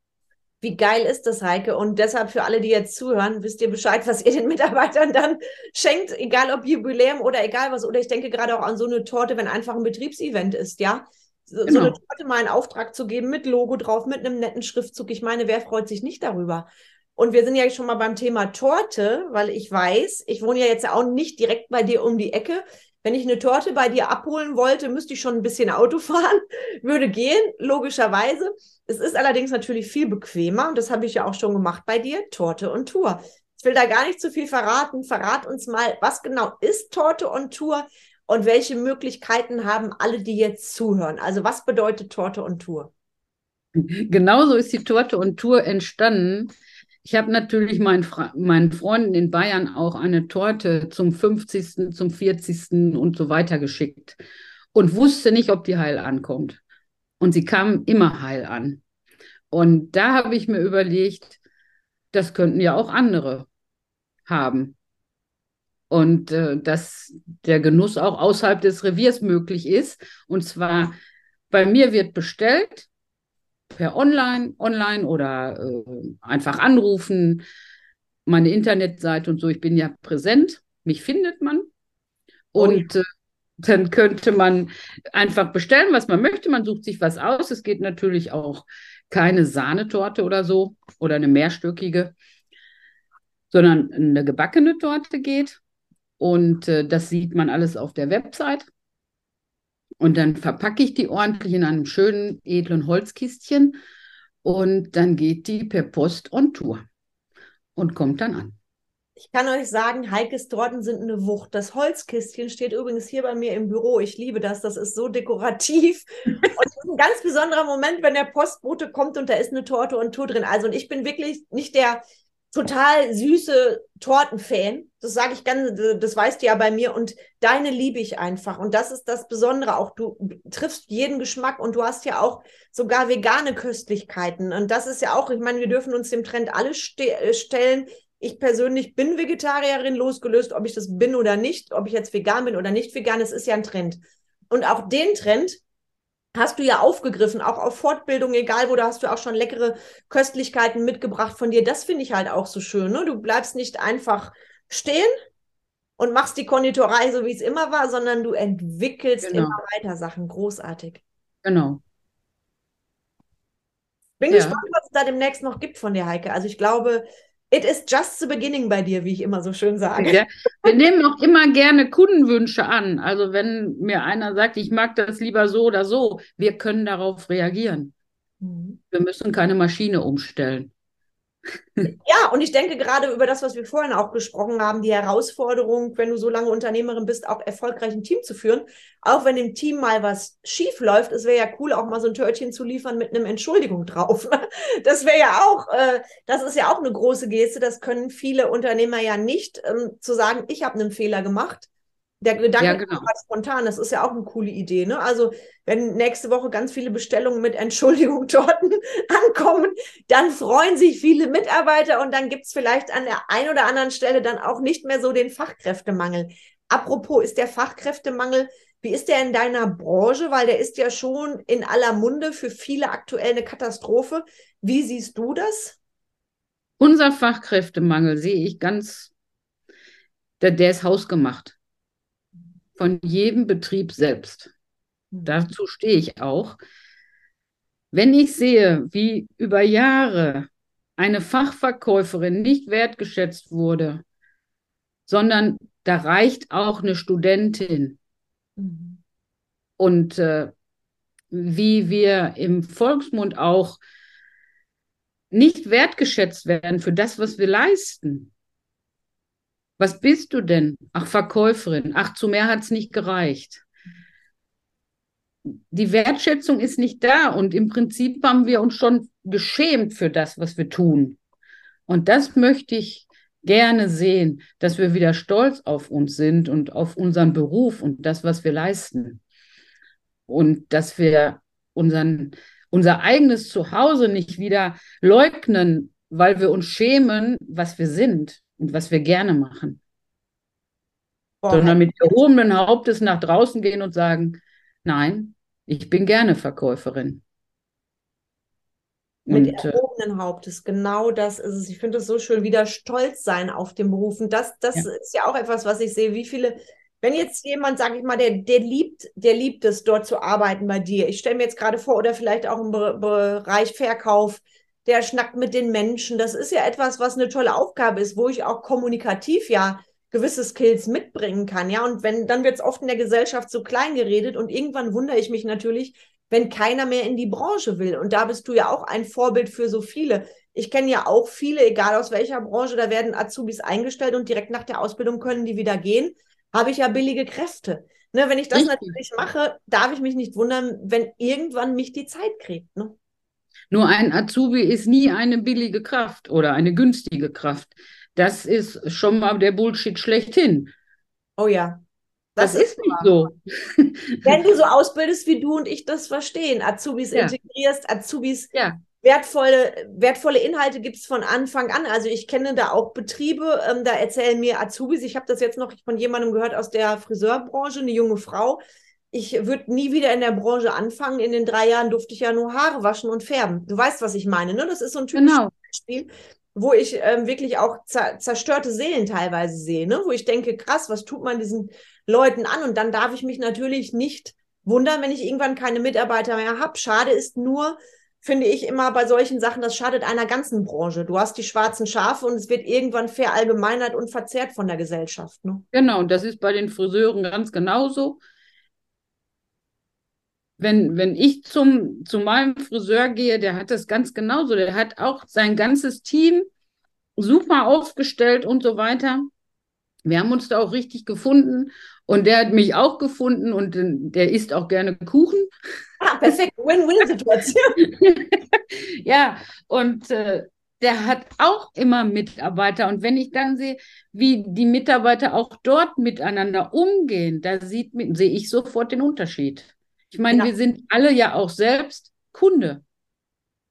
Wie geil ist das, Heike? Und deshalb für alle, die jetzt zuhören, wisst ihr Bescheid, was ihr den Mitarbeitern dann schenkt, egal ob Jubiläum oder egal was. Oder ich denke gerade auch an so eine Torte, wenn einfach ein Betriebsevent ist, ja. So, genau. so eine Torte mal in Auftrag zu geben mit Logo drauf, mit einem netten Schriftzug. Ich meine, wer freut sich nicht darüber? Und wir sind ja schon mal beim Thema Torte, weil ich weiß, ich wohne ja jetzt auch nicht direkt bei dir um die Ecke. Wenn ich eine Torte bei dir abholen wollte, müsste ich schon ein bisschen Auto fahren, würde gehen, logischerweise. Es ist allerdings natürlich viel bequemer und das habe ich ja auch schon gemacht bei dir, Torte und Tour. Ich will da gar nicht zu viel verraten. Verrat uns mal, was genau ist Torte und Tour und welche Möglichkeiten haben alle, die jetzt zuhören? Also was bedeutet Torte und Tour?
Genauso ist die Torte und Tour entstanden. Ich habe natürlich meinen, meinen Freunden in Bayern auch eine Torte zum 50., zum 40. und so weiter geschickt und wusste nicht, ob die heil ankommt. Und sie kamen immer heil an. Und da habe ich mir überlegt, das könnten ja auch andere haben. Und äh, dass der Genuss auch außerhalb des Reviers möglich ist. Und zwar bei mir wird bestellt per Online, Online oder äh, einfach anrufen, meine Internetseite und so. Ich bin ja präsent, mich findet man. Und äh, dann könnte man einfach bestellen, was man möchte. Man sucht sich was aus. Es geht natürlich auch keine Sahnetorte oder so oder eine mehrstöckige, sondern eine gebackene Torte geht. Und äh, das sieht man alles auf der Website. Und dann verpacke ich die ordentlich in einem schönen, edlen Holzkistchen. Und dann geht die per Post on Tour und kommt dann an.
Ich kann euch sagen, Heikes Torten sind eine Wucht. Das Holzkistchen steht übrigens hier bei mir im Büro. Ich liebe das. Das ist so dekorativ. und es ist ein ganz besonderer Moment, wenn der Postbote kommt und da ist eine Torte und Tour drin. Also, und ich bin wirklich nicht der total süße Tortenfan. Das sage ich ganz, das weißt du ja bei mir. Und deine liebe ich einfach. Und das ist das Besondere auch. Du triffst jeden Geschmack und du hast ja auch sogar vegane Köstlichkeiten. Und das ist ja auch, ich meine, wir dürfen uns dem Trend alle ste äh, stellen. Ich persönlich bin Vegetarierin, losgelöst, ob ich das bin oder nicht, ob ich jetzt vegan bin oder nicht vegan, es ist ja ein Trend. Und auch den Trend hast du ja aufgegriffen, auch auf Fortbildung, egal wo, da hast du auch schon leckere Köstlichkeiten mitgebracht von dir. Das finde ich halt auch so schön. Ne? Du bleibst nicht einfach stehen und machst die Konditorei so, wie es immer war, sondern du entwickelst genau. immer weiter Sachen. Großartig.
Genau.
Bin ja. gespannt, was es da demnächst noch gibt von dir, Heike. Also ich glaube, It is just the beginning bei dir, wie ich immer so schön sage. Ja,
wir nehmen auch immer gerne Kundenwünsche an. Also wenn mir einer sagt, ich mag das lieber so oder so, wir können darauf reagieren. Mhm. Wir müssen keine Maschine umstellen.
Ja, und ich denke gerade über das, was wir vorhin auch besprochen haben, die Herausforderung, wenn du so lange Unternehmerin bist, auch erfolgreich ein Team zu führen. Auch wenn im Team mal was schief läuft, es wäre ja cool, auch mal so ein Törtchen zu liefern mit einem Entschuldigung drauf. Das wäre ja auch, äh, das ist ja auch eine große Geste. Das können viele Unternehmer ja nicht, ähm, zu sagen, ich habe einen Fehler gemacht. Der Gedanke ja, genau. war spontan, das ist ja auch eine coole Idee. Ne? Also, wenn nächste Woche ganz viele Bestellungen mit Entschuldigung Torten ankommen, dann freuen sich viele Mitarbeiter und dann gibt es vielleicht an der einen oder anderen Stelle dann auch nicht mehr so den Fachkräftemangel. Apropos, ist der Fachkräftemangel, wie ist der in deiner Branche? Weil der ist ja schon in aller Munde für viele aktuell eine Katastrophe. Wie siehst du das?
Unser Fachkräftemangel sehe ich ganz, der, der ist hausgemacht von jedem Betrieb selbst. Mhm. Dazu stehe ich auch. Wenn ich sehe, wie über Jahre eine Fachverkäuferin nicht wertgeschätzt wurde, sondern da reicht auch eine Studentin. Mhm. Und äh, wie wir im Volksmund auch nicht wertgeschätzt werden für das, was wir leisten. Was bist du denn? Ach, Verkäuferin. Ach, zu mehr hat es nicht gereicht. Die Wertschätzung ist nicht da und im Prinzip haben wir uns schon geschämt für das, was wir tun. Und das möchte ich gerne sehen, dass wir wieder stolz auf uns sind und auf unseren Beruf und das, was wir leisten. Und dass wir unseren, unser eigenes Zuhause nicht wieder leugnen, weil wir uns schämen, was wir sind und was wir gerne machen. Boah, Sondern mit erhobenen Hauptes nach draußen gehen und sagen, nein, ich bin gerne Verkäuferin.
Mit und, äh, erhobenen Hauptes, genau das ist es. Ich finde es so schön, wieder stolz sein auf den Beruf. Und das, das ja. ist ja auch etwas, was ich sehe, wie viele, wenn jetzt jemand, sage ich mal, der, der liebt, der liebt es, dort zu arbeiten bei dir. Ich stelle mir jetzt gerade vor, oder vielleicht auch im Be Bereich Verkauf, der schnackt mit den Menschen. Das ist ja etwas, was eine tolle Aufgabe ist, wo ich auch kommunikativ ja gewisse Skills mitbringen kann. Ja, und wenn, dann wird es oft in der Gesellschaft so klein geredet und irgendwann wundere ich mich natürlich, wenn keiner mehr in die Branche will. Und da bist du ja auch ein Vorbild für so viele. Ich kenne ja auch viele, egal aus welcher Branche, da werden Azubis eingestellt und direkt nach der Ausbildung können die wieder gehen. Habe ich ja billige Kräfte. Ne, wenn ich das Richtig. natürlich mache, darf ich mich nicht wundern, wenn irgendwann mich die Zeit kriegt. Ne?
Nur ein Azubi ist nie eine billige Kraft oder eine günstige Kraft. Das ist schon mal der Bullshit schlechthin.
Oh ja.
Das, das ist nicht so.
Wenn du so ausbildest, wie du und ich das verstehen, Azubis ja. integrierst, Azubis ja. wertvolle, wertvolle Inhalte gibst von Anfang an. Also ich kenne da auch Betriebe, ähm, da erzählen mir Azubis, ich habe das jetzt noch von jemandem gehört aus der Friseurbranche, eine junge Frau. Ich würde nie wieder in der Branche anfangen. In den drei Jahren durfte ich ja nur Haare waschen und färben. Du weißt, was ich meine, ne? Das ist so ein typisches genau. Beispiel wo ich ähm, wirklich auch zerstörte Seelen teilweise sehe, ne? wo ich denke, krass, was tut man diesen Leuten an? Und dann darf ich mich natürlich nicht wundern, wenn ich irgendwann keine Mitarbeiter mehr habe. Schade ist nur, finde ich immer bei solchen Sachen, das schadet einer ganzen Branche. Du hast die schwarzen Schafe und es wird irgendwann verallgemeinert und verzerrt von der Gesellschaft. Ne?
Genau, und das ist bei den Friseuren ganz genauso. Wenn, wenn ich zum, zu meinem Friseur gehe, der hat das ganz genauso. Der hat auch sein ganzes Team super aufgestellt und so weiter. Wir haben uns da auch richtig gefunden und der hat mich auch gefunden und der isst auch gerne Kuchen.
Ah, perfekt, Win-Win-Situation.
ja, und äh, der hat auch immer Mitarbeiter. Und wenn ich dann sehe, wie die Mitarbeiter auch dort miteinander umgehen, da sehe ich sofort den Unterschied. Ich meine, ja. wir sind alle ja auch selbst Kunde.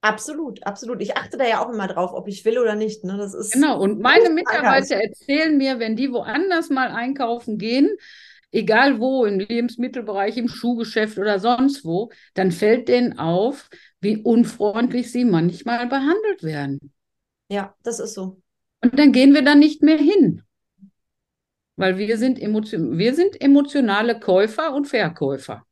Absolut, absolut. Ich achte da ja auch immer drauf, ob ich will oder nicht. Ne? Das ist
genau, und meine Mitarbeiter erzählen mir, wenn die woanders mal einkaufen gehen, egal wo, im Lebensmittelbereich, im Schuhgeschäft oder sonst wo, dann fällt denen auf, wie unfreundlich sie manchmal behandelt werden.
Ja, das ist so.
Und dann gehen wir da nicht mehr hin. Weil wir sind, emotion wir sind emotionale Käufer und Verkäufer.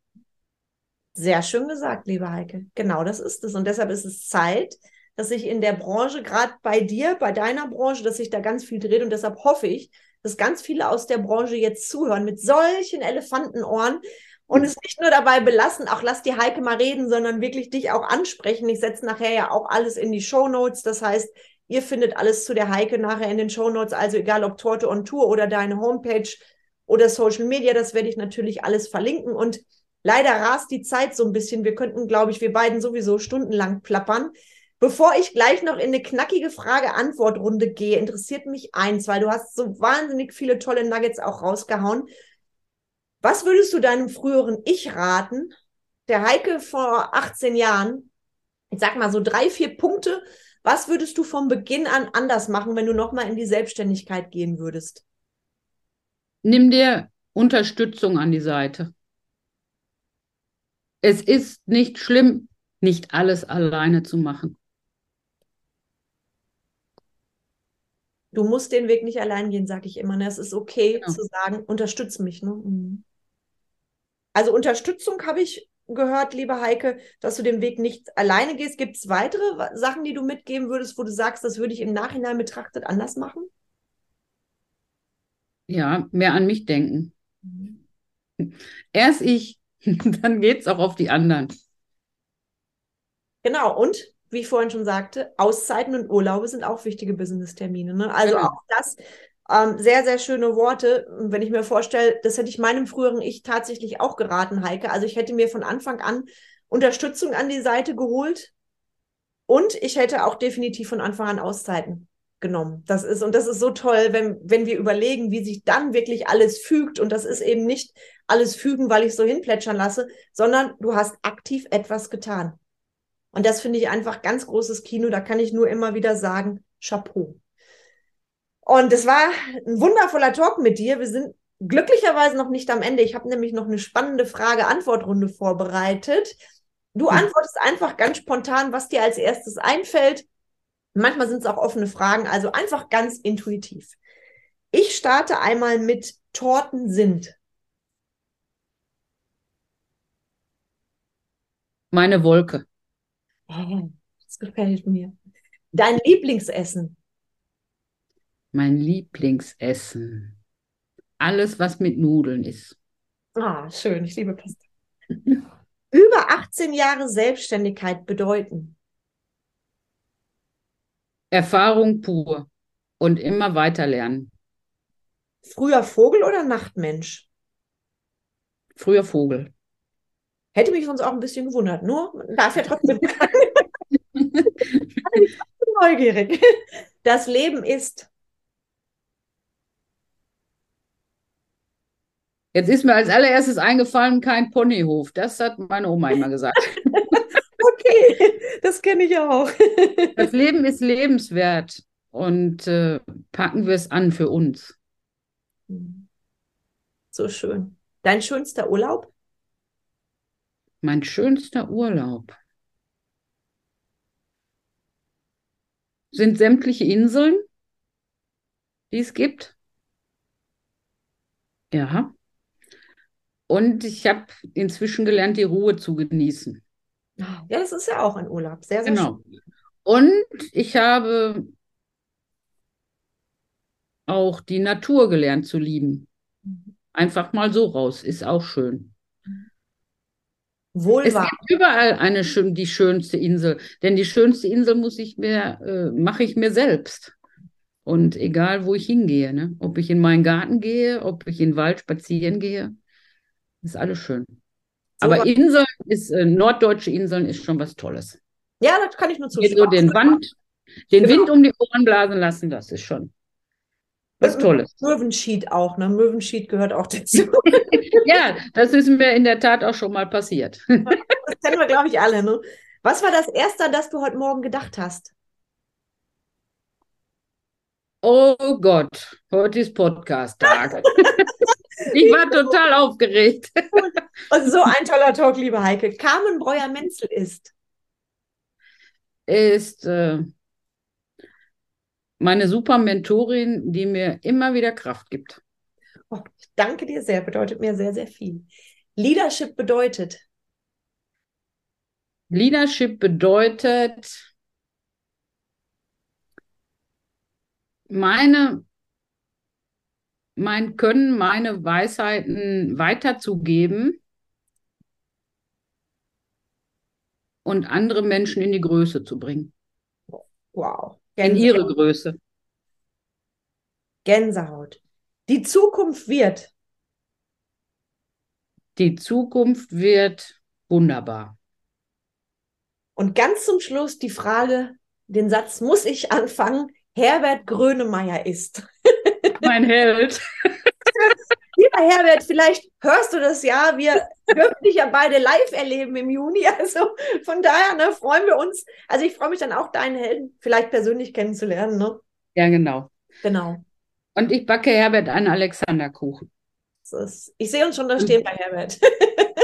Sehr schön gesagt, liebe Heike. Genau das ist es. Und deshalb ist es Zeit, dass sich in der Branche, gerade bei dir, bei deiner Branche, dass sich da ganz viel dreht. Und deshalb hoffe ich, dass ganz viele aus der Branche jetzt zuhören mit solchen Elefantenohren und es nicht nur dabei belassen, auch lass die Heike mal reden, sondern wirklich dich auch ansprechen. Ich setze nachher ja auch alles in die Show Notes. Das heißt, ihr findet alles zu der Heike nachher in den Show Notes. Also egal ob Torte on Tour oder deine Homepage oder Social Media, das werde ich natürlich alles verlinken. Und Leider rast die Zeit so ein bisschen. Wir könnten, glaube ich, wir beiden sowieso stundenlang plappern. Bevor ich gleich noch in eine knackige Frage-Antwort-Runde gehe, interessiert mich eins, weil du hast so wahnsinnig viele tolle Nuggets auch rausgehauen. Was würdest du deinem früheren Ich raten, der Heike vor 18 Jahren? Ich sag mal so drei, vier Punkte. Was würdest du vom Beginn an anders machen, wenn du nochmal in die Selbstständigkeit gehen würdest?
Nimm dir Unterstützung an die Seite es ist nicht schlimm, nicht alles alleine zu machen.
Du musst den Weg nicht allein gehen, sage ich immer. Ne? Es ist okay genau. zu sagen, unterstütz mich. Ne? Mhm. Also Unterstützung habe ich gehört, liebe Heike, dass du den Weg nicht alleine gehst. Gibt es weitere Sachen, die du mitgeben würdest, wo du sagst, das würde ich im Nachhinein betrachtet anders machen?
Ja, mehr an mich denken. Mhm. Erst ich, dann geht es auch auf die anderen.
Genau, und wie ich vorhin schon sagte, Auszeiten und Urlaube sind auch wichtige Business-Termine. Ne? Also genau. auch das, ähm, sehr, sehr schöne Worte. Und wenn ich mir vorstelle, das hätte ich meinem früheren Ich tatsächlich auch geraten, Heike. Also ich hätte mir von Anfang an Unterstützung an die Seite geholt und ich hätte auch definitiv von Anfang an Auszeiten genommen. Das ist, und das ist so toll, wenn, wenn wir überlegen, wie sich dann wirklich alles fügt. Und das ist eben nicht alles fügen, weil ich so hinplätschern lasse, sondern du hast aktiv etwas getan. Und das finde ich einfach ganz großes Kino. Da kann ich nur immer wieder sagen, Chapeau. Und es war ein wundervoller Talk mit dir. Wir sind glücklicherweise noch nicht am Ende. Ich habe nämlich noch eine spannende Frage-Antwort-Runde vorbereitet. Du antwortest einfach ganz spontan, was dir als erstes einfällt. Manchmal sind es auch offene Fragen, also einfach ganz intuitiv. Ich starte einmal mit Torten sind.
Meine Wolke.
Das gefällt mir. Dein Lieblingsessen.
Mein Lieblingsessen. Alles, was mit Nudeln ist.
Ah, schön. Ich liebe Pasta. Über 18 Jahre Selbstständigkeit bedeuten.
Erfahrung pur und immer weiter lernen.
Früher Vogel oder Nachtmensch?
Früher Vogel.
Hätte mich sonst auch ein bisschen gewundert. Nur darf ja trotzdem. neugierig. Das Leben ist.
Jetzt ist mir als allererstes eingefallen, kein Ponyhof. Das hat meine Oma immer gesagt.
okay, das kenne ich auch.
das Leben ist lebenswert und äh, packen wir es an für uns.
So schön. Dein schönster Urlaub?
Mein schönster Urlaub sind sämtliche Inseln, die es gibt. Ja. Und ich habe inzwischen gelernt, die Ruhe zu genießen.
Ja, das ist ja auch ein Urlaub. Sehr,
sehr genau. Schön. Und ich habe auch die Natur gelernt zu lieben. Mhm. Einfach mal so raus, ist auch schön. Wohl es wahr. gibt überall eine die schönste Insel, denn die schönste Insel muss ich mir äh, mache ich mir selbst. Und egal, wo ich hingehe, ne? ob ich in meinen Garten gehe, ob ich in den Wald spazieren gehe, ist alles schön. Aber Inseln ist, äh, norddeutsche Inseln ist schon was Tolles.
Ja, das kann ich nur zustimmen.
So den, Wand, den genau. Wind um die Ohren blasen lassen, das ist schon was Tolles.
Möwenschied auch, ne? Möwenschied gehört auch dazu.
ja, das ist mir in der Tat auch schon mal passiert.
das kennen wir, glaube ich, alle, ne? Was war das Erste, das du heute Morgen gedacht hast?
Oh Gott, heute ist Podcast-Tag. ich war total aufgeregt.
Und so ein toller Talk, liebe Heike. Carmen Breuer-Menzel ist.
Ist äh, meine super Mentorin, die mir immer wieder Kraft gibt.
Oh, ich danke dir sehr, bedeutet mir sehr, sehr viel. Leadership bedeutet.
Leadership bedeutet meine, mein Können, meine Weisheiten weiterzugeben und andere Menschen in die Größe zu bringen.
Wow.
Gänsehaut. In ihre Größe.
Gänsehaut. Die Zukunft wird.
Die Zukunft wird wunderbar.
Und ganz zum Schluss die Frage, den Satz muss ich anfangen. Herbert Grönemeyer ist.
Mein Held.
Lieber Herbert, vielleicht hörst du das ja. Wir dürfen dich ja beide live erleben im Juni. Also von daher ne, freuen wir uns. Also ich freue mich dann auch, deinen Helden vielleicht persönlich kennenzulernen. Ne?
Ja, genau.
Genau.
Und ich backe Herbert einen Alexanderkuchen.
Ich sehe uns schon da stehen bei Herbert.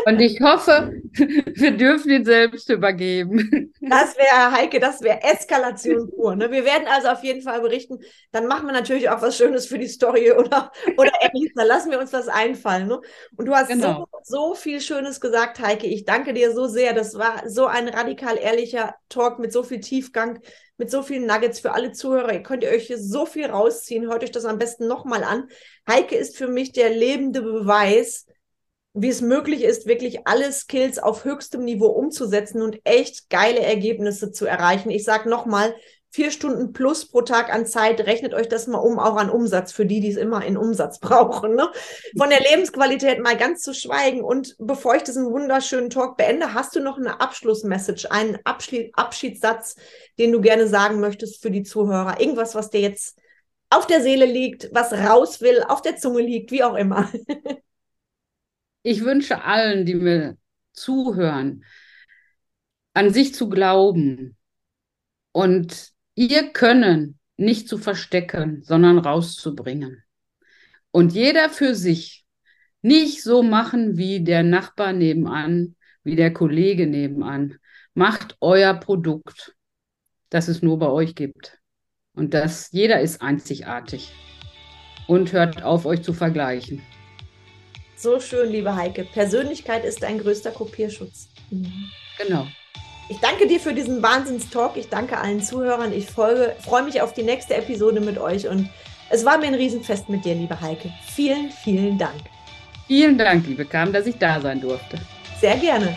Und ich hoffe, wir dürfen ihn selbst übergeben.
Das wäre, Heike, das wäre Eskalation pur. Ne? Wir werden also auf jeden Fall berichten. Dann machen wir natürlich auch was Schönes für die Story oder, oder ähnliches. Da lassen wir uns was einfallen. Ne? Und du hast genau. so, so viel Schönes gesagt, Heike. Ich danke dir so sehr. Das war so ein radikal ehrlicher Talk mit so viel Tiefgang, mit so vielen Nuggets für alle Zuhörer. Ihr könnt euch hier so viel rausziehen. Hört euch das am besten nochmal an. Heike ist für mich der lebende Beweis, wie es möglich ist, wirklich alle Skills auf höchstem Niveau umzusetzen und echt geile Ergebnisse zu erreichen. Ich sage nochmal, vier Stunden plus pro Tag an Zeit, rechnet euch das mal um, auch an Umsatz, für die, die es immer in Umsatz brauchen. Ne? Von der Lebensqualität mal ganz zu schweigen. Und bevor ich diesen wunderschönen Talk beende, hast du noch eine Abschlussmessage, einen Abschied, Abschiedssatz, den du gerne sagen möchtest für die Zuhörer? Irgendwas, was dir jetzt auf der Seele liegt, was raus will, auf der Zunge liegt, wie auch immer.
ich wünsche allen, die mir zuhören, an sich zu glauben und ihr Können nicht zu verstecken, sondern rauszubringen. Und jeder für sich nicht so machen wie der Nachbar nebenan, wie der Kollege nebenan. Macht euer Produkt, das es nur bei euch gibt. Und das jeder ist einzigartig. Und hört auf, euch zu vergleichen.
So schön, liebe Heike. Persönlichkeit ist dein größter Kopierschutz.
Mhm. Genau.
Ich danke dir für diesen Wahnsinnstalk. Ich danke allen Zuhörern. Ich folge, freue mich auf die nächste Episode mit euch und es war mir ein Riesenfest mit dir, liebe Heike. Vielen, vielen Dank.
Vielen Dank, liebe Carmen, dass ich da sein durfte.
Sehr gerne.